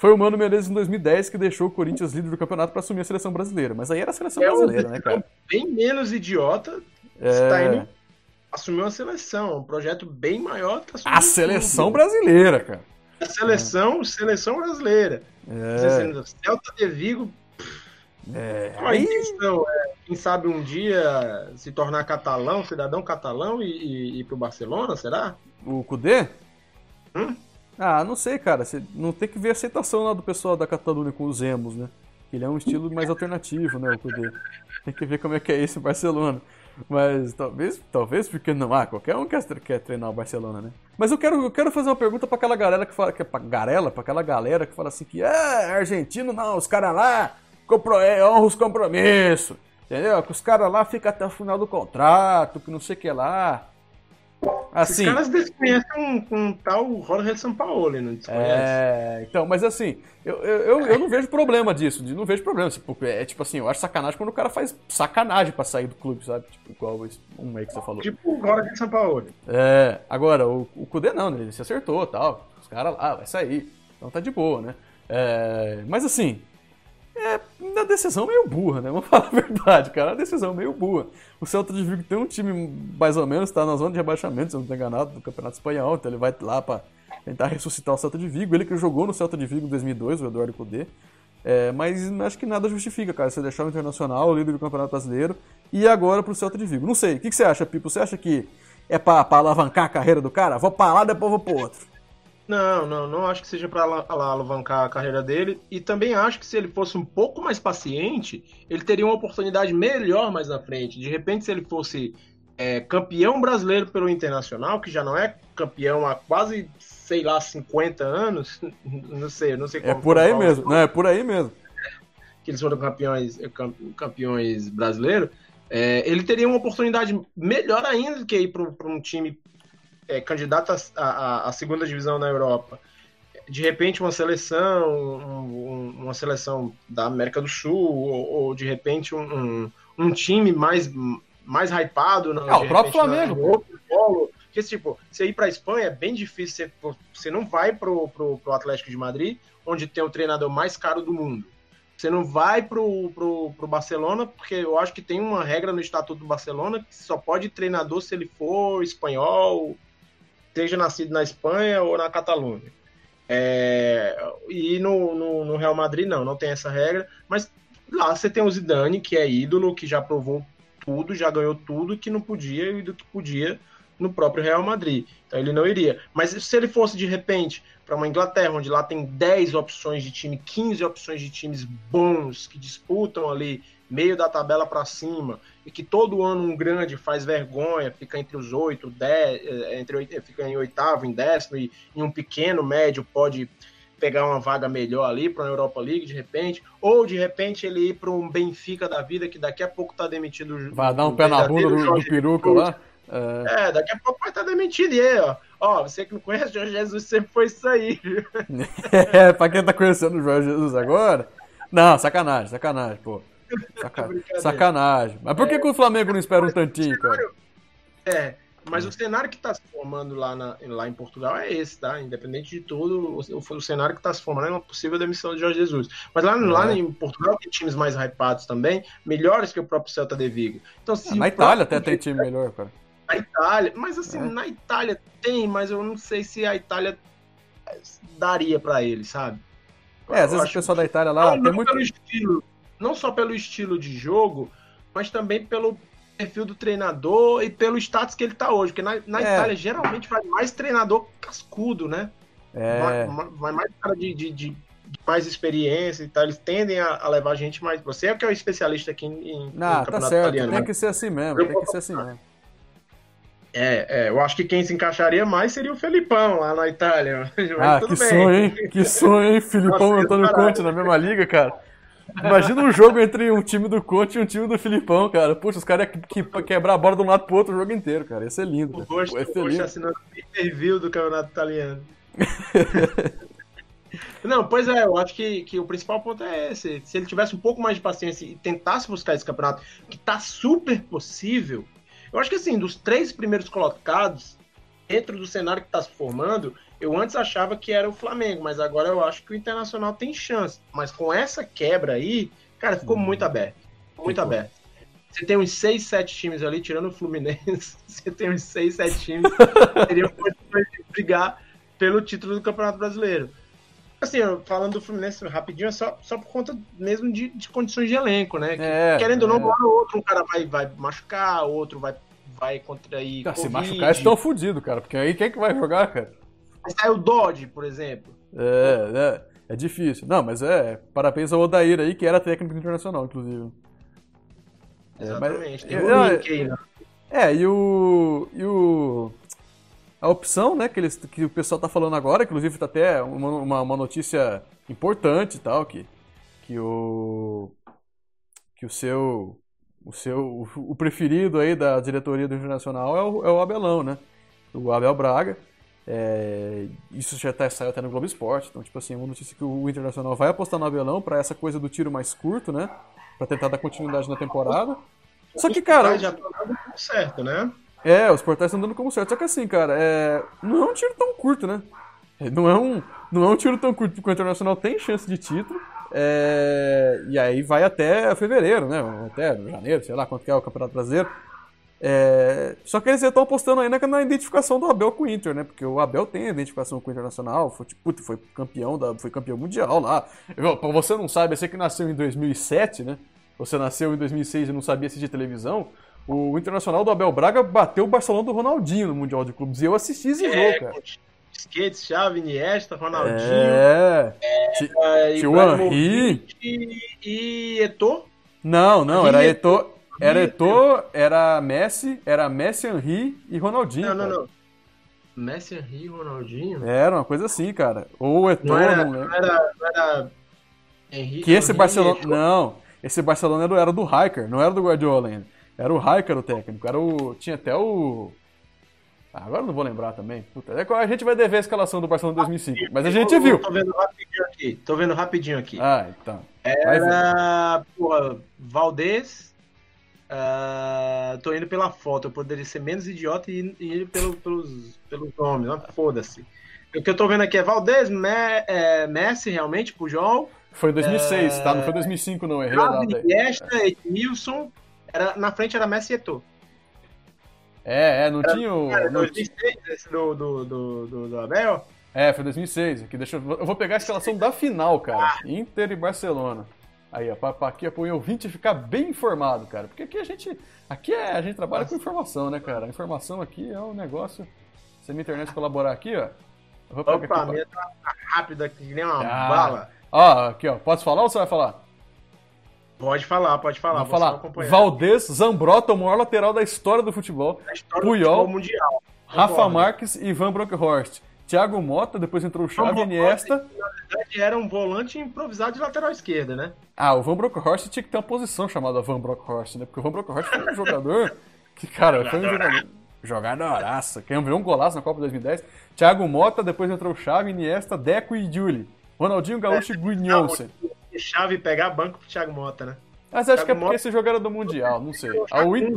Foi o Mano Menezes em 2010 que deixou o Corinthians líder do campeonato pra assumir a seleção brasileira. Mas aí era a seleção É brasileira, né, cara? Bem menos idiota, É. você tá indo assumir uma seleção, um projeto bem maior que assumir A seleção brasileira, cara. A seleção, seleção brasileira. É. Celta de Vigo, é. a Aí, intenção é, quem sabe um dia se tornar catalão, cidadão catalão e, e ir pro Barcelona, será? o Cudê? Hum? Ah, não sei, cara. Você não tem que ver a aceitação lá do pessoal da Catalunha com os emos, né? Ele é um estilo mais alternativo, né, o. Tem que ver como é que é esse Barcelona. Mas talvez, talvez porque não há, qualquer um quer, quer treinar o Barcelona, né? Mas eu quero, eu quero fazer uma pergunta pra aquela galera que fala, que é pra garela, pra aquela galera que fala assim que é argentino não, os caras lá compro, é, honram os compromissos, entendeu? Que os caras lá ficam até o final do contrato, que não sei o que lá. Assim, Os caras desconhecem um, um tal Jorge Sampaoli, não desconhece? é, então, mas assim, eu, eu, eu, eu não vejo problema disso, não vejo problema. Tipo, é tipo assim, eu acho sacanagem quando o cara faz sacanagem pra sair do clube, sabe? Tipo, igual um aí que você falou. Tipo o Jorge Sampaoli. É, agora, o, o Kudê não, né? Ele se acertou tal. Os caras lá, vai sair. Então tá de boa, né? É, mas assim, é uma decisão meio burra, né? Vamos falar a verdade, cara. É uma decisão meio burra. O Celta de Vigo tem um time, mais ou menos, tá na zona de rebaixamento, se não tô enganado, do Campeonato Espanhol. Então ele vai lá pra tentar ressuscitar o Celta de Vigo. Ele que jogou no Celta de Vigo em 2002, o Eduardo Cudê. É, mas acho que nada justifica, cara, você deixar o Internacional, o líder do Campeonato Brasileiro, e agora pro Celta de Vigo. Não sei, o que, que você acha, Pipo? Você acha que é pra, pra alavancar a carreira do cara? Vou pra lá, depois vou pro outro. Não, não, não acho que seja para alavancar a carreira dele. E também acho que se ele fosse um pouco mais paciente, ele teria uma oportunidade melhor mais na frente. De repente, se ele fosse é, campeão brasileiro pelo Internacional, que já não é campeão há quase, sei lá, 50 anos, não sei, não sei É como- por aí mesmo, não, é por aí mesmo. que eles foram campeões, cam- campeões brasileiros, é, ele teria uma oportunidade melhor ainda do que ir para um time é, candidato à- segunda divisão na Europa. De repente, uma seleção, um- um- uma seleção da América do Sul, ou, ou, de repente um, um, time mais, mais hypado. Não, Ah, o próprio na- Flamengo, outro polo. Porque, tipo, você ir para Espanha é bem difícil. Você, você não vai pro, pro, pro Atlético de Madrid, onde tem o treinador mais caro do mundo. Você não vai pro, pro, pro Barcelona, porque eu acho que tem uma regra no Estatuto do Barcelona que só pode treinador se ele for espanhol, seja nascido na Espanha ou na Catalunha. É, e no, no, no Real Madrid não, não tem essa regra, mas lá você tem o Zidane, que é ídolo, que já provou tudo, já ganhou tudo que não podia e do que podia no próprio Real Madrid. Então ele não iria. Mas se ele fosse de repente para uma Inglaterra, onde lá tem 10 opções de time, 15 opções de times bons que disputam ali meio da tabela para cima, e que todo ano um grande faz vergonha, fica entre os oito, dez, eh, entre oito, fica em oitavo, em décimo, e, e um pequeno médio pode pegar uma vaga melhor ali para a Europa League de repente, ou de repente ele ir para um Benfica da vida que daqui a pouco tá demitido Vai dar um pé na bunda do, do peruca lá. É, É, daqui a pouco vai estar demitido. E aí, ó, ó, você que não conhece, Jorge Jesus sempre foi isso aí. É, pra quem tá conhecendo o Jorge Jesus agora. Não, sacanagem, sacanagem, pô. Saca- Brincadeira. Sacanagem. Mas por que, que o Flamengo não espera um tantinho, cara? É, mas o cenário que está se formando lá, na- lá em Portugal é esse, tá? Independente de tudo, o, o- cenário que está se formando é uma possível demissão de Jorge Jesus. Mas lá, lá É. em Portugal tem times mais hypados também, melhores que o próprio Celta de Vigo. Então, se Ah, Na Itália até tem time melhor, cara. Na Itália, mas assim, É. na Itália tem, mas eu não sei se a Itália daria pra ele, sabe? É, às vezes o pessoal da que- Itália lá não, tem muito. pelo estilo, não só pelo estilo de jogo, mas também pelo perfil do treinador e pelo status que ele tá hoje. Porque na, na É. Itália geralmente vai mais treinador cascudo, né? É, Vai, vai mais cara de, de- de- mais experiência e tal. Eles tendem a, a levar gente mais. Você é que é o especialista aqui em, em não, tá campeonato certo. italiano. Tem mas- que ser assim mesmo, tem que ser assim mesmo. É, é, eu acho que quem se encaixaria mais seria o Felipão lá na Itália. Mas Ah, tudo que bem. sonho, hein? Que sonho, hein? Filipão e Antônio. Conte na mesma liga, cara. Imagina um jogo entre um time do Conte e um time do Filipão, cara. Puxa, os caras que, que, quebrar a bola de um lado pro outro o jogo inteiro, cara. Ia ser lindo. O Ia ser rosto lindo. assinando o interview do campeonato italiano. Não, pois é, eu acho que, que o principal ponto é esse. Se ele tivesse um pouco mais de paciência e tentasse buscar esse campeonato, que tá super possível, eu acho que assim, dos três primeiros colocados, dentro do cenário que tá se formando, eu antes achava que era o Flamengo, mas agora eu acho que o Internacional tem chance. Mas com essa quebra aí, cara, ficou muito aberto. Muito Ficou. aberto. Você tem uns 6, 7 times ali, tirando o Fluminense, você tem uns 6, 7 times que teriam condições de brigar pelo título do Campeonato Brasileiro. Assim, falando do Fluminense rapidinho, é só, só por conta mesmo de, de condições de elenco, né? É, Querendo ou não, é. uma hora ou outra, um cara vai, vai machucar, outro vai, vai contrair. Cara, se Covid. machucar, eles estão fodidos, cara. Porque aí quem é que vai jogar, cara? Aí sai o Dodge, por exemplo. É, é, é difícil. Não, mas é. Parabéns ao Odair aí, que era técnico internacional, inclusive. É, Exatamente. mas- Tem é, um link aí, né? É, e o. E o. A opção, né, que, eles, que o pessoal tá falando agora, inclusive tá até uma, uma, uma notícia importante e tal, que, que o. Que o seu. O seu. O preferido aí da diretoria do Internacional é o, é o Abelão, né? O Abel Braga. É, isso já tá, saiu até no Globo Esporte. Então, tipo assim, uma notícia que o Internacional vai apostar no Abelão pra essa coisa do tiro mais curto, né? Pra tentar dar continuidade na temporada. Só que, cara. Já tá dando certo, né? É, os portais estão dando como certo. Só que assim, cara, é... não é um tiro tão curto, né? Não é um, não é um tiro tão curto, porque o Internacional tem chance de título. é, E aí vai até fevereiro, né? Até janeiro, sei lá quanto que é o Campeonato Brasileiro. É, Só que eles estão apostando ainda na identificação do Abel com o Inter, né? Porque o Abel tem a identificação com o Internacional, foi, tipo, foi campeão da, foi campeão mundial lá. Pra você não sabe, você que nasceu em 2007, né? Você nasceu em 2006 e não sabia assistir televisão. O Internacional do Abel Braga bateu o Barcelona do Ronaldinho no Mundial de Clubes. E eu assisti esse É, jogo, cara. com Skates, Xavi, Iniesta, Ronaldinho, É. É, Tio e Eto'o. Não, não, era Eto'o, era Eto'o, era Messi, era Messi, Henry e Ronaldinho. Não, não, cara. não. Messi, Henry, Ronaldinho. Era uma coisa assim, cara. Ou Eto'o, Não era, não não lembro. era, não era Henry, Que esse Henry, Barcelona. Não, esse Barcelona era, era do Hiker, não era do Guardiola ainda. Era o Hiker o técnico. Era o. Tinha até o. Ah, agora eu não vou lembrar também. Puta, é que a gente vai dever a escalação do Barcelona 2005. Mas a gente viu. Tô vendo rapidinho aqui. Tô vendo rapidinho aqui. Ah, então. Era, porra, Valdez. Ah, tô indo pela foto. Eu poderia ser menos idiota e ir, ir pelo, pelos, pelos nomes. Foda-se. O que eu tô vendo aqui é Valdez, Me- é, Messi, realmente, Pujol. Foi em 2006, tá? Não foi 2005, não. Errei a data. Iniesta, Edmilson. Era, na frente era Messi e Eto'o. É, é, não tinha o. Não 2006, esse do, do, do, do, do Abel. É, foi 2006. Aqui, deixa eu, eu vou pegar a escalação da final, cara. Inter e Barcelona. Aí, ó, pra, aqui, pro ouvinte ficar bem informado, cara. Porque aqui a gente. Aqui é, a gente trabalha com informação, né, cara? A informação aqui é um negócio. Se a minha internet colaborar aqui, ó. Eu vou pegar Opa, aqui, a minha tá rápida que nem uma Ah. bala. Ó, aqui, ó. Posso falar ou você vai falar? Pode falar, pode falar. Vou falar. Valdez Zambrota, o maior lateral da história do futebol. A história Puyol, do futebol mundial. Rafa Concordo. Marques e Ivan Brockhorst. Thiago Mota, depois entrou o Xavi Iniesta. Na verdade, era um volante improvisado de lateral esquerda, né? Ah, o Van Brockhorst tinha que ter uma posição chamada Van Brockhorst, né? Porque o Van Brockhorst foi um jogador que, cara, foi um jogador. Jogadoraça. Quem viu um golaço na Copa 2010. Thiago Mota, depois entrou o Xavi, Iniesta, Deco e Juli. Ronaldinho Gaúcho e Guignolsen. E chave pegar banco pro Thiago Mota, né? Mas acho que é Thiago porque Mota- esse jogo era do Mundial, não sei. Eu Ah, o, né,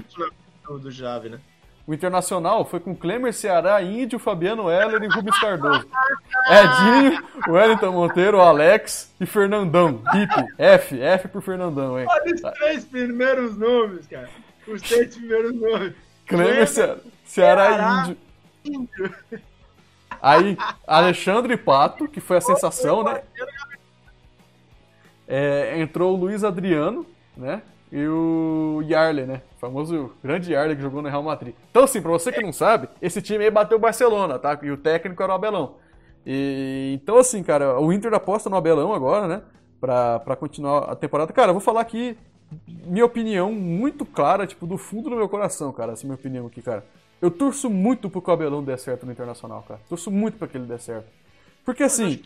do, Jave, né? O Internacional foi com Klemer, Ceará, Índio, Fabiano Heller e Rubens Cardoso. Edinho, Wellington Monteiro, Alex e Fernandão. Hip. F. F por Fernandão, hein? Olha os três primeiros nomes, cara. Os três primeiros nomes. Klemer, Ceará, Ceará Ceará. Índio. Aí, Alexandre Pato, que foi a sensação, né? É, entrou o Luiz Adriano, né? E o Yarley, né? O famoso grande Yarley que jogou no Real Madrid. Então, assim, pra você que não sabe, esse time aí bateu o Barcelona, tá? E o técnico era o Abelão. E, então, assim, cara, o Inter aposta no Abelão agora, né? Pra, pra continuar a temporada. Cara, eu vou falar aqui minha opinião muito clara, tipo, do fundo do meu coração, cara, essa é minha opinião aqui, cara. Eu torço muito pro que o Abelão dê certo no Internacional, cara. Torço muito pra que ele dê certo. Porque assim,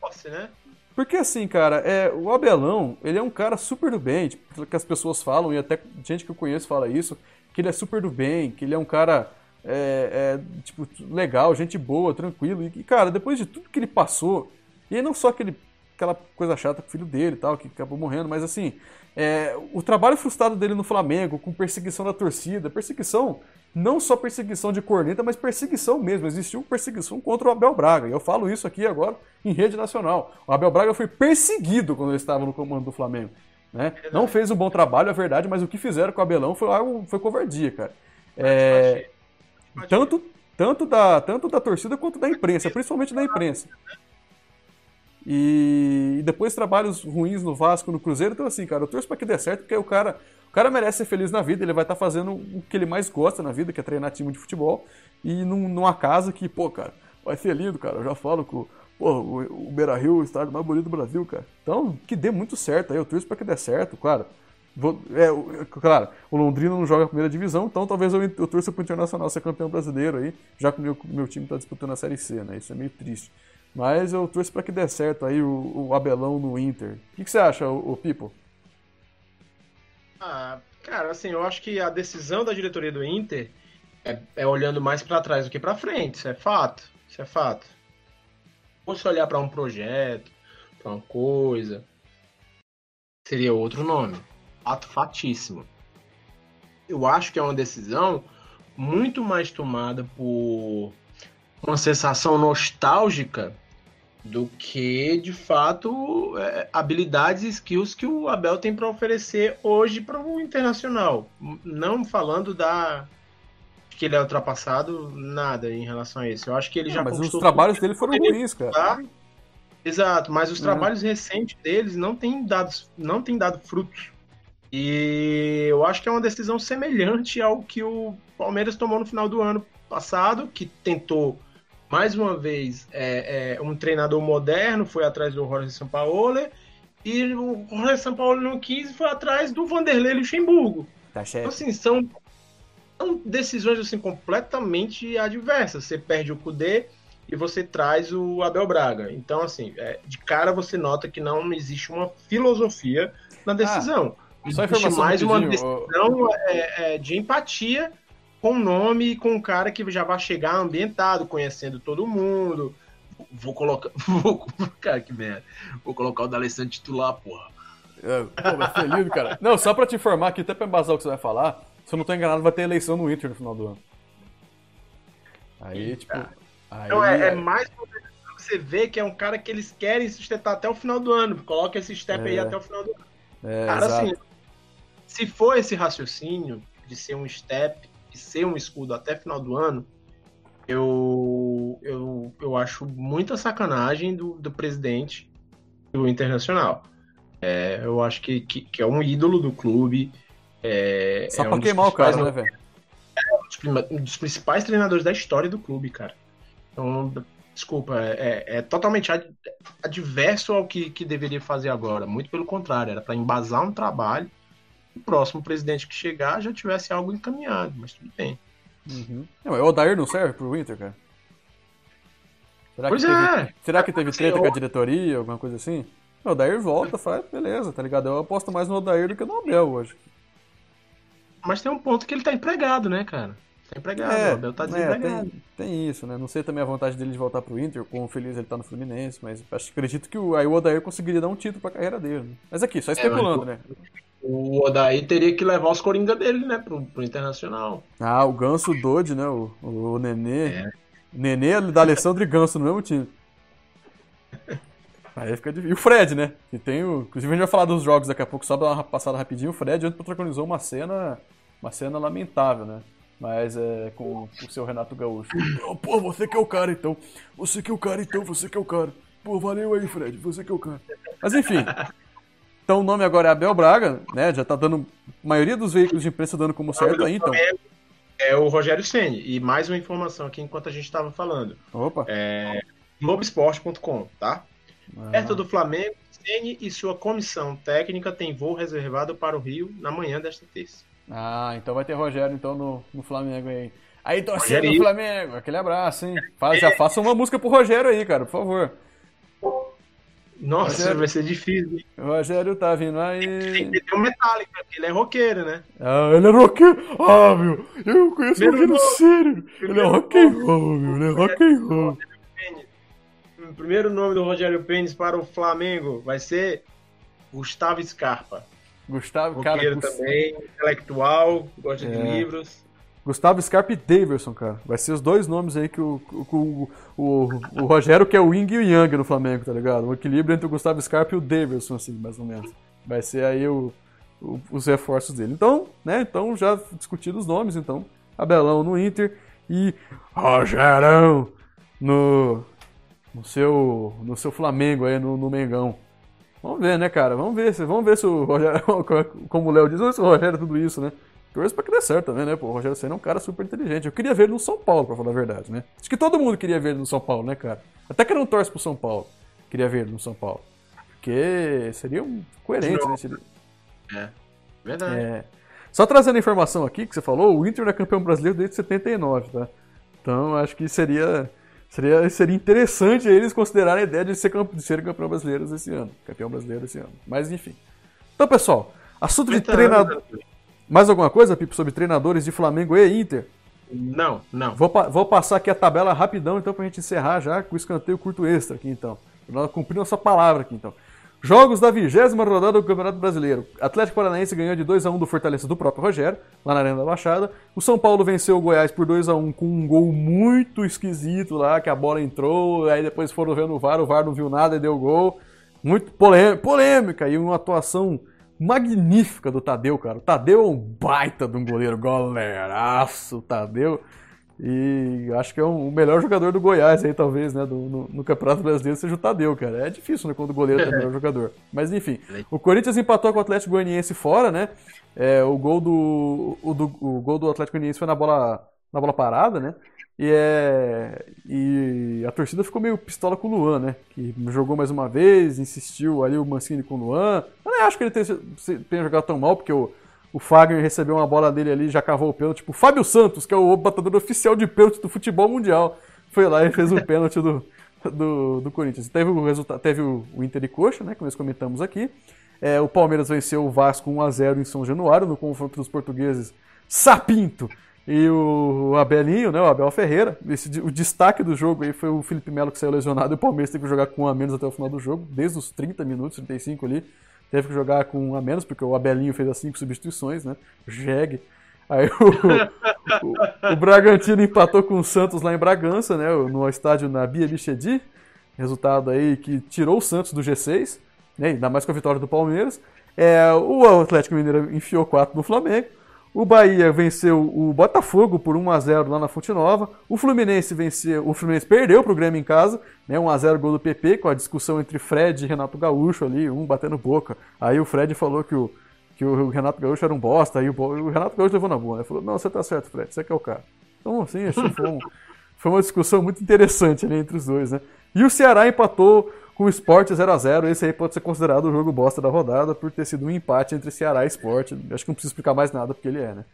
Posse, né? Porque assim, cara, é, o Abelão, ele é um cara super do bem, tipo, que as pessoas falam, e até gente que eu conheço fala isso, que ele é super do bem, que ele é um cara, é, é, tipo, legal, gente boa, tranquilo. E, cara, depois de tudo que ele passou, e não só aquele, aquela coisa chata com o filho dele e tal, que acabou morrendo, mas assim, é, o trabalho frustrado dele no Flamengo, com perseguição da torcida, perseguição, não só perseguição de corneta, mas perseguição mesmo. Existiu perseguição contra o Abel Braga. E eu falo isso aqui agora em rede nacional. O Abel Braga foi perseguido quando ele estava no comando do Flamengo. Né? Não fez um bom trabalho, é verdade, mas o que fizeram com o Abelão foi algo, foi covardia, cara. É, tanto, tanto, da, tanto da torcida quanto da imprensa, principalmente da imprensa. E, e depois trabalhos ruins no Vasco, no Cruzeiro. Então, assim, cara, eu torço pra que dê certo, porque o cara, o cara merece ser feliz na vida. Ele vai estar fazendo o que ele mais gosta na vida, que é treinar time de futebol. E num, numa casa que, pô, cara, vai ser lindo, cara. Eu já falo o, pô, o, o Beira Rio é o estádio mais bonito do Brasil, cara. Então, que dê muito certo aí. Eu torço pra que dê certo, claro. Vou, é, o- claro, o Londrina não joga a primeira divisão, então talvez eu, eu torça pro Internacional ser campeão brasileiro aí, já que o meu, meu time tá disputando a Série C, né? Isso é meio triste. Mas eu torço pra que dê certo aí o, o Abelão no Inter. O que, que você acha, o, Pipo? Ah, cara, assim, eu acho que a decisão da diretoria do Inter é, é olhando mais pra trás do que pra frente. Isso é fato. Isso é fato. Ou se olhar pra um projeto, pra uma coisa, seria outro nome. Fato fatíssimo. Eu acho que é uma decisão muito mais tomada por uma sensação nostálgica do que de fato é, habilidades e skills que o Abel tem para oferecer hoje para o internacional. Não falando da que ele é ultrapassado, nada em relação a isso. Eu acho que ele já mas os trabalhos dele foram ruins, cara. tá? Exato, mas os Uhum. trabalhos recentes deles não têm dado, não têm dado frutos. E eu acho que é uma decisão semelhante ao que o Palmeiras tomou no final do ano passado, que tentou mais uma vez é, é, um treinador moderno, foi atrás do Jorge Sampaoli, e o Jorge Sampaoli não quis foi atrás do Vanderlei Luxemburgo. Tá Então, assim, são, são decisões assim, completamente adversas. Você perde o Kudê e você traz o Abel Braga. Então, assim, é, de cara você nota que não existe uma filosofia na decisão. só existe mais uma decisão é, é, de empatia com o nome e com o cara que já vai chegar ambientado, conhecendo todo mundo. Vou colocar. Vou, cara, que merda. Vou colocar o D'Alessandro titular, porra. É, pô, vai ser lindo, cara. Não, só pra te informar aqui, até pra embasar o que você vai falar, se eu não tô enganado, vai ter eleição no Inter no final do ano. Aí, tipo. Aí, Então é, é mais vez pra você ver que é um cara que eles querem sustentar até o final do ano. Coloca esse step aí É. até o final do ano. é, Cara, exato. assim, se for esse raciocínio de ser um step e ser um escudo até final do ano, eu, eu, eu acho muita sacanagem do, do presidente do Internacional. É, eu acho que, que, que é um ídolo do clube. É, Só é pra um queimar o cara, né, velho? um dos principais treinadores da história do clube, cara. Então, desculpa, é, é totalmente ad- adverso ao que, que deveria fazer agora. Muito pelo contrário, era para embasar um trabalho. O próximo presidente que chegar já tivesse algo encaminhado, mas tudo bem. Uhum. Não, mas o Odair não serve pro Inter, cara? Será Pois que teve, é. Será que teve Assim, treta com a diretoria, alguma coisa assim? O Odair volta, faz, beleza, tá ligado? Eu aposto mais no Odair do que no Abel hoje. Mas tem um ponto que ele tá empregado, né, cara? Tá empregado, o Abel tá é, desempregado. tem, tem isso, né? Não sei também a vontade dele de voltar pro Inter, quão feliz ele tá no Fluminense, mas acho, acredito que o, aí o Odair conseguiria dar um título pra carreira dele. né? Mas aqui, só especulando, né? O Odaí teria que levar os Coringa dele, né, pro, pro Internacional. Ah, o Ganso, o Dodge, né? O, o, Nenê. É. Nenê da Alessandro e Ganso no mesmo time. Aí fica difícil. E o Fred, né? Que tem o. Inclusive a gente vai falar dos jogos daqui a pouco, só pra dar uma passada rapidinho. O Fred ontem protagonizou uma cena. Uma cena lamentável, né? Mas é com, com o seu Renato Gaúcho. Oh, pô, você que é o cara então. Você que é o cara então, você que é o cara. Pô, valeu aí, Fred, você que é o cara. Mas enfim. Então o nome agora é Abel Braga, né? Já tá dando. A maioria dos veículos de imprensa dando como certo aí, então. É o Rogério Ceni E mais uma informação aqui enquanto a gente estava falando. Opa. É, Globoesporte.com, tá? Ah. Perto do Flamengo, Ceni e sua comissão técnica tem voo reservado para o Rio na manhã desta terça. Ah, então vai ter Rogério então no, no Flamengo aí. Aí, torcendo do. Flamengo, aquele abraço, hein? Já faça uma música pro Rogério aí, cara, por favor. Nossa, Rogério. vai ser difícil. hein? O Rogério tá vindo aí. Tem o Metallica, porque ele é roqueiro, né? Ah, ele é roqueiro. Ah, meu, eu conheço o Primeiro roqueiro nome. sério. Ele é rock and roll, meu, ele é rock and roll. O primeiro nome do Rogério Pênis para o Flamengo vai ser Gustavo Scarpa. Gustavo, cara, Roqueiro Gus- também, intelectual, gosta de É. livros. Gustavo Scarpa e Daverson, cara. Vai ser os dois nomes aí que o, o, o, o, o Rogério que é o Wing e o Yang no Flamengo, tá ligado? Um equilíbrio entre o Gustavo Scarpa e o Daverson, assim, mais ou menos. Vai ser aí o, o- os reforços dele. Então, né? Então já discutidos os nomes, então. Abelão no Inter e Rogerão no, no, seu, no seu Flamengo aí, no, no Mengão. Vamos ver, né, cara? Vamos ver, se- vamos ver se o Rogério, como o Léo diz, se o Rogério é tudo isso, né? Torço pra que dê certo também, né? Pô, o Rogério Senna é um cara super inteligente. Eu queria ver ele no São Paulo, pra falar a verdade, né? Acho que todo mundo queria ver ele no São Paulo, né, cara? Até que não torce pro São Paulo. Queria ver ele no São Paulo. Porque seria um coerente, né? Seria- Verdade. é. Só trazendo a informação aqui que você falou, o Inter é campeão brasileiro desde 79, tá? Então acho que seria, seria, seria interessante eles considerarem a ideia de ser, de ser campeão brasileiro esse ano. Campeão brasileiro esse ano. Mas enfim. Então, pessoal, assunto de 30 treinador. Mais alguma coisa, Pipo, sobre treinadores de Flamengo e Inter? Não, não. Vou, vou passar aqui a tabela rapidão, então, pra gente encerrar já com o escanteio curto extra aqui, então. Nós cumprir nossa palavra aqui, então. Jogos da vigésima rodada do Campeonato Brasileiro. Atlético Paranaense ganhou de 2x1 do Fortaleza do próprio Rogério, lá na Arena da Baixada. O São Paulo venceu o Goiás por 2x1 com um gol muito esquisito lá, que a bola entrou, aí depois foram vendo o VAR, o VAR não viu nada e deu gol. Muito polê- polêmica e uma atuação magnífica do Tadeu, cara. O Tadeu é um baita de um goleiro, galeraço, o Tadeu. E acho que é um- o melhor jogador do Goiás aí, talvez, né? do- no, no Campeonato Brasileiro seja o Tadeu, cara. É difícil, né? Quando o goleiro é o melhor jogador. Mas enfim, o Corinthians empatou com o Atlético Goianiense fora, né? É, o, gol do, o, do- o gol do Atlético Goianiense foi na bola, na bola parada, né? E, é, e a torcida ficou meio pistola com o Luan, né? Que jogou mais uma vez, insistiu ali o Mancini com o Luan. Eu nem acho que ele tenha, tenha jogado tão mal, porque o, o Fagner recebeu uma bola dele ali já cavou o pênalti. Tipo, o Fábio Santos, que é o batedor oficial de pênalti do futebol mundial, foi lá e fez o pênalti do, do, do Corinthians. Teve o resultado, teve o, o Inter e Coxa, né? Que nós comentamos aqui. É, o Palmeiras venceu o Vasco 1x0 em São Januário, no confronto dos portugueses Sapinto e o Abelinho, né, o Abel Ferreira. Esse, o destaque do jogo aí foi o Felipe Melo que saiu lesionado e o Palmeiras teve que jogar com um a menos até o final do jogo, desde os 30 minutos, 35 ali. Teve que jogar com um a menos, porque o Abelinho fez as cinco substituições, né? Jegue. Aí o, o, o Bragantino empatou com o Santos lá em Bragança, né? No estádio na Bia Bichedi. Resultado aí que tirou o Santos do G6, né? Ainda mais com a vitória do Palmeiras. É, o Atlético Mineiro enfiou 4 no Flamengo. O Bahia venceu o Botafogo por 1 a 0 lá na Fonte Nova. O Fluminense venceu, o Fluminense perdeu pro Grêmio em casa, né? 1 a 0 gol do PP com a discussão entre Fred e Renato Gaúcho ali, um batendo boca. Aí o Fred falou que o que o Renato Gaúcho era um bosta, aí o, o Renato Gaúcho levou na boa, né? Falou: "Não, você tá certo, Fred, você que é o cara". Então, assim, foi, um, foi uma discussão muito interessante ali entre os dois, né? E o Ceará empatou o Sport 0 a 0 Esse aí pode ser considerado o jogo bosta da rodada por ter sido um empate entre Ceará e Sport. Acho que não preciso explicar mais nada porque ele é, né?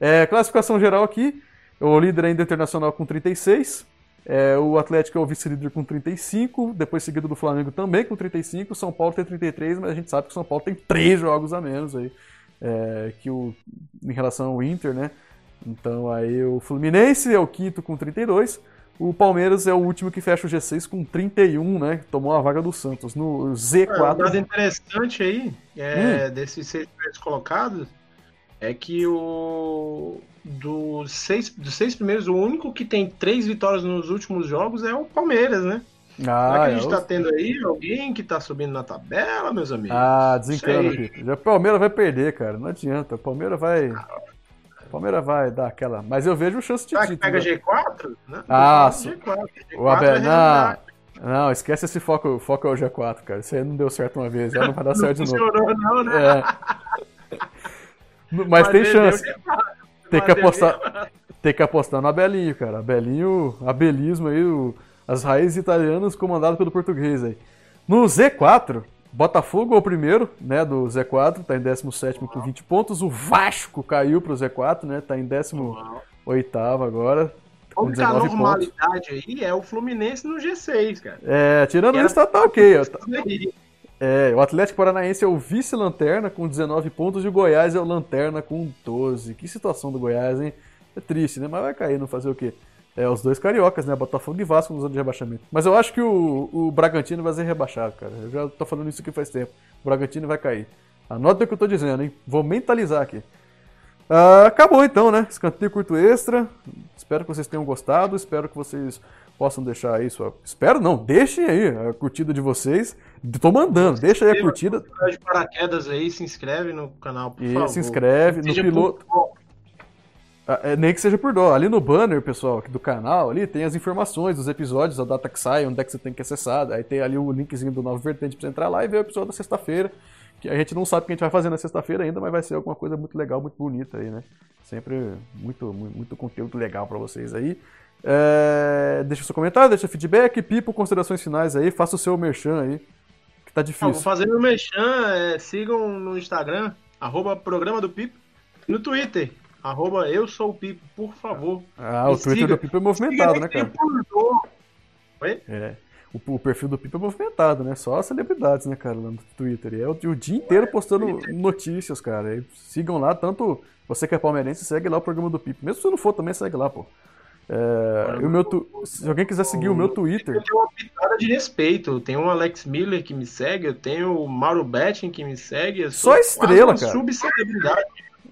É, classificação geral aqui: o líder ainda internacional com 36. É, o Atlético é o vice-líder com 35, depois seguido do Flamengo também com 35. São Paulo tem 33, mas a gente sabe que o São Paulo tem três jogos a menos aí é, que o, em relação ao Inter, né? Então aí o Fluminense é o quinto com 32. O Palmeiras é o último que fecha o G6 com 31, né? Tomou a vaga do Santos. No Z4. Um dado interessante aí é, hum. desses seis primeiros colocados é que o dos seis, dos seis primeiros, o único que tem três vitórias nos últimos jogos é o Palmeiras, né? Ah, Será que a é gente tá tendo aí alguém que tá subindo na tabela, meus amigos? Ah, desencana. Já O Palmeiras vai perder, cara. Não adianta. O Palmeiras vai. O Palmeiras vai dar aquela. Mas eu vejo chance de Será que título. pega né? G4? Né? Ah, G4. G4 O Abel, é não, não, esquece esse foco, foco é o G4, cara. Isso aí não deu certo uma vez, já não vai dar certo Não de novo. funcionou, não, né? É. Mas tem vendeu chance. G4, Tem que mas apostar. Tem que apostar no Abelinho, cara. Abelinho, abelismo aí, o- as raízes italianas comandado pelo português aí. No Z4, Botafogo é o primeiro, né, do Z4, tá em 17 com 20 pontos. O Vasco caiu pro Z4, né, tá em 18 agora, A com 19 pontos. normalidade aí é o Fluminense no G6, cara. É, tirando isso, tá, tá ok. ó, tá-. É, o Atlético Paranaense é o vice-lanterna com 19 pontos e o Goiás é o lanterna com 12. Que situação do Goiás, hein? É triste, né? Mas vai cair, não fazer o quê? É, os dois cariocas, né? Botafogo e Vasco nos anos de rebaixamento. Mas eu acho que o, o Bragantino vai ser rebaixado, cara. Eu já tô falando isso aqui faz tempo. O Bragantino vai cair. Anota o que eu tô dizendo, hein? Vou mentalizar aqui. Ah, acabou então, né? Escanteio curto extra. Espero que vocês tenham gostado. Espero que vocês possam deixar aí sua. Espero não, deixem aí a curtida de vocês. Tô mandando, deixa aí a curtida. de paraquedas aí, se inscreve no canal, por E favor. se inscreve no Seja piloto. Ah, é, nem que seja por dó. Ali no banner, pessoal, aqui do canal, ali tem as informações dos episódios, a data que sai, onde é que você tem que acessar. Aí tem ali o linkzinho do Nova Vertente pra você entrar lá e ver o episódio da sexta-feira. Que a gente não sabe o que a gente vai fazer na sexta-feira ainda, mas vai ser alguma coisa muito legal, muito bonita aí, né? Sempre muito, muito, conteúdo legal pra vocês aí. É, deixa o seu comentário, deixa feedback, pipo, considerações finais aí, faça o seu merchan aí, que tá Não, vou difícil. fazer meu mechan, é, sigam no Instagram, arroba programa do Pipo, e no Twitter, arroba eu sou o Pipo, por favor. Ah, o Twitter siga. do Pipo é movimentado, Siga né, tem cara? Oi? É. O, o perfil do Pipa é movimentado, né? Só celebridades, né, cara, lá no Twitter. E é o, o dia inteiro postando notícias, cara. E sigam lá, tanto você que é palmeirense, segue lá o programa do Pipa. Mesmo se você não for, também segue lá, pô. É, o meu tu- Se alguém quiser seguir o meu Twitter, Eu tenho uma pitada de respeito. Tenho o Alex Miller que me segue, eu tenho o Mauro Betting que me segue. Só estrela, cara. Subcelebridade.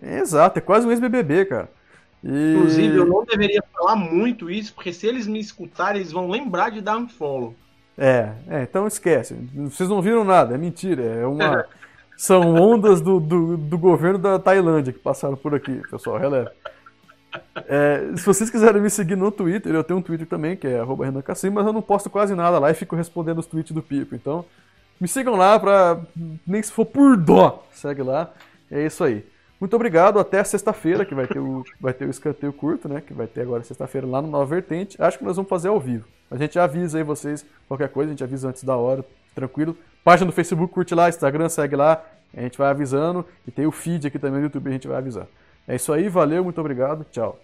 Exato, é quase um ex-BBB, cara. E... Inclusive, eu não deveria falar muito isso, porque se eles me escutarem, eles vão lembrar de dar um follow. É, é, então esquece. Vocês não viram nada, é mentira. É uma. São ondas do, do, do governo da Tailândia que passaram por aqui, pessoal, releva. É, se vocês quiserem me seguir no Twitter, eu tenho um Twitter também, que é arroba Renan Cassim, mas eu não posto quase nada lá e fico respondendo os tweets do Pipo. Então, me sigam lá pra. Nem se for por dó, segue lá. É isso aí. Muito obrigado, até sexta-feira, que vai ter, o, vai ter o escanteio curto, né? Que vai ter agora sexta-feira lá no Nova Vertente. Acho que nós vamos fazer ao vivo. A gente avisa aí vocês, qualquer coisa, a gente avisa antes da hora, tranquilo. Página do Facebook, curte lá, Instagram, segue lá, a gente vai avisando. E tem o feed aqui também no YouTube, a gente vai avisar. É isso aí, valeu, muito obrigado, tchau.